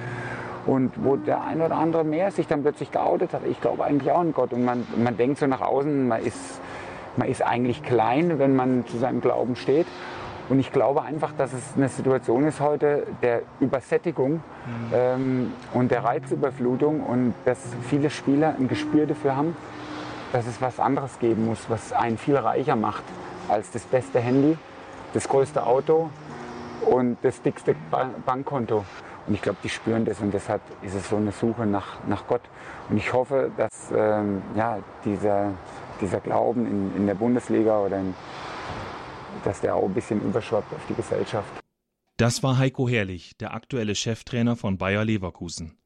Speaker 4: Und wo der ein oder andere mehr sich dann plötzlich geoutet hat. Ich glaube eigentlich auch an Gott. Und man, man denkt so nach außen, man ist, man ist eigentlich klein, wenn man zu seinem Glauben steht. Und ich glaube einfach, dass es eine Situation ist heute der Übersättigung mhm. ähm, und der Reizüberflutung und dass viele Spieler ein Gespür dafür haben, dass es was anderes geben muss, was einen viel reicher macht als das beste Handy, das größte Auto und das dickste Bankkonto. Und ich glaube, die spüren das und deshalb ist es so eine Suche nach, nach Gott. Und ich hoffe, dass ähm, ja, dieser, dieser Glauben in, in der Bundesliga oder in, dass der auch ein bisschen überschwappt auf die Gesellschaft.
Speaker 3: Das war Heiko Herrlich, der aktuelle Cheftrainer von Bayer Leverkusen.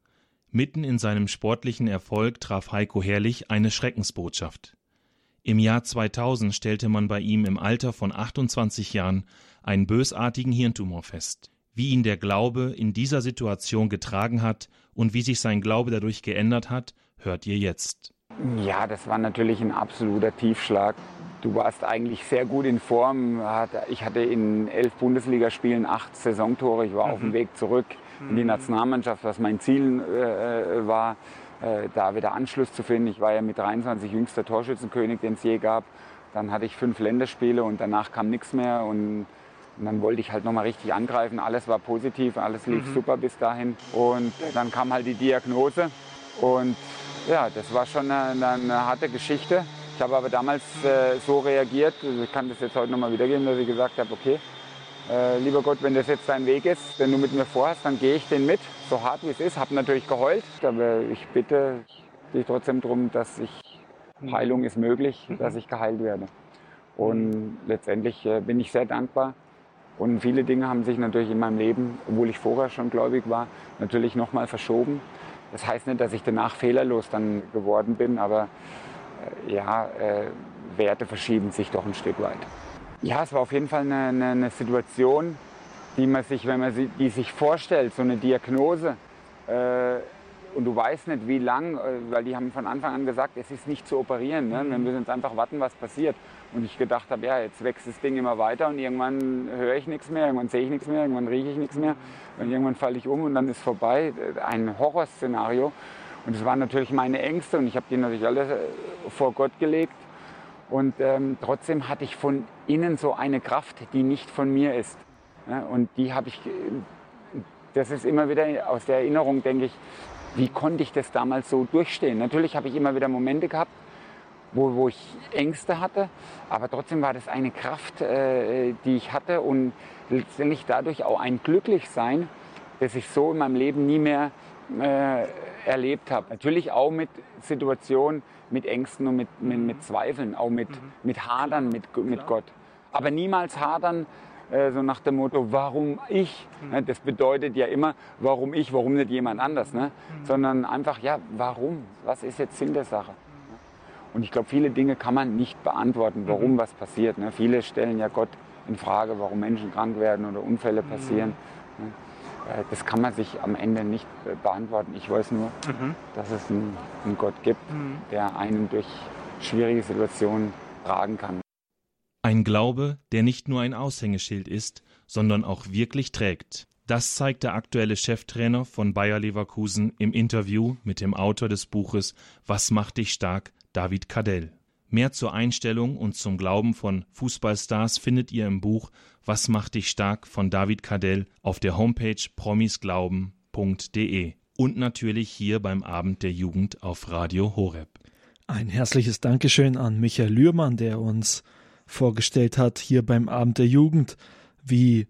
Speaker 3: Mitten in seinem sportlichen Erfolg traf Heiko Herrlich eine Schreckensbotschaft. Im Jahr 2000 stellte man bei ihm im Alter von 28 Jahren einen bösartigen Hirntumor fest. Wie ihn der Glaube in dieser Situation getragen hat und wie sich sein Glaube dadurch geändert hat, hört ihr jetzt.
Speaker 4: Ja, das war natürlich ein absoluter Tiefschlag. Du warst eigentlich sehr gut in Form. Ich hatte in elf Bundesligaspielen acht Saisontore. Ich war mhm. auf dem mhm. Weg zurück in die mhm. Nationalmannschaft, was mein Ziel äh, äh, war, äh, da wieder Anschluss zu finden. Ich war ja mit 23 jüngster Torschützenkönig, den es je gab. Dann hatte ich fünf Länderspiele und danach kam nichts mehr. Und, und dann wollte ich halt nochmal richtig angreifen. Alles war positiv, alles lief mhm. super bis dahin. Und dann kam halt die Diagnose. Und ja, das war schon eine, eine harte Geschichte. Ich habe aber damals äh, so reagiert, also ich kann das jetzt heute nochmal wiedergeben, dass ich gesagt habe, okay, äh, lieber Gott, wenn das jetzt dein Weg ist, wenn du mit mir vorhast, dann gehe ich den mit, so hart wie es ist. Habe natürlich geheult, aber ich bitte dich trotzdem darum, dass ich, Heilung ist möglich, dass ich geheilt werde. Und letztendlich äh, bin ich sehr dankbar. Und viele Dinge haben sich natürlich in meinem Leben, obwohl ich vorher schon gläubig war, natürlich nochmal verschoben. Das heißt nicht, dass ich danach fehlerlos dann geworden bin, aber äh, ja, äh, Werte verschieben sich doch ein Stück weit. Ja, es war auf jeden Fall eine, eine, eine Situation, die man sich, wenn man sie, die sich vorstellt, so eine Diagnose, äh, und du weißt nicht, wie lang, äh, weil die haben von Anfang an gesagt, es ist nicht zu operieren. Ne? Wir müssen jetzt einfach warten, was passiert. Und ich gedacht habe, ja, jetzt wächst das Ding immer weiter und irgendwann höre ich nichts mehr, irgendwann sehe ich nichts mehr, irgendwann rieche ich nichts mehr und irgendwann falle ich um und dann ist vorbei. Ein Horrorszenario. Und es waren natürlich meine Ängste und ich habe die natürlich alle äh, vor Gott gelegt. Und ähm, trotzdem hatte ich von innen so eine Kraft, die nicht von mir ist. Und die habe ich, das ist immer wieder aus der Erinnerung, denke ich, wie konnte ich das damals so durchstehen? Natürlich habe ich immer wieder Momente gehabt, wo, wo ich Ängste hatte, aber trotzdem war das eine Kraft, äh, die ich hatte und letztendlich dadurch auch ein Glücklichsein, das ich so in meinem Leben nie mehr äh, erlebt habe. Natürlich auch mit Situationen, mit Ängsten und mit, mit, mit Zweifeln, auch mit, mhm. mit Hadern mit, mit Gott. Aber niemals Hadern äh, so nach dem Motto, warum ich? Mhm. Das bedeutet ja immer, warum ich, warum nicht jemand anders? Ne? Mhm. Sondern einfach, ja, warum? Was ist jetzt Sinn der Sache? Und ich glaube, viele Dinge kann man nicht beantworten, warum mhm. was passiert. Ne? Viele stellen ja Gott in Frage, warum Menschen krank werden oder Unfälle passieren. Ne? Äh, das kann man sich am Ende nicht äh, beantworten. Ich weiß nur, mhm. dass es einen, einen Gott gibt, mhm. der einen durch schwierige Situationen tragen kann.
Speaker 3: Ein Glaube, der nicht nur ein Aushängeschild ist, sondern auch wirklich trägt. Das zeigt der aktuelle Cheftrainer von Bayer Leverkusen im Interview mit dem Autor des Buches Was macht dich stark, David Cadell. Mehr zur Einstellung und zum Glauben von Fußballstars findet ihr im Buch Was macht dich stark von David Cadell auf der Homepage promisglauben.de und natürlich hier beim Abend der Jugend auf Radio Horeb.
Speaker 1: Ein herzliches Dankeschön an Michael Lührmann, der uns vorgestellt hat hier beim Abend der Jugend, wie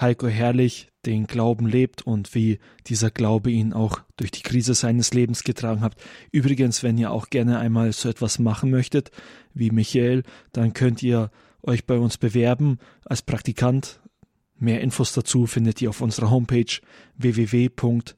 Speaker 1: Heiko Herrlich den Glauben lebt und wie dieser Glaube ihn auch durch die Krise seines Lebens getragen hat. Übrigens, wenn ihr auch gerne einmal so etwas machen möchtet wie Michael, dann könnt ihr euch bei uns bewerben als Praktikant. Mehr Infos dazu findet ihr auf unserer Homepage www.horeb.org.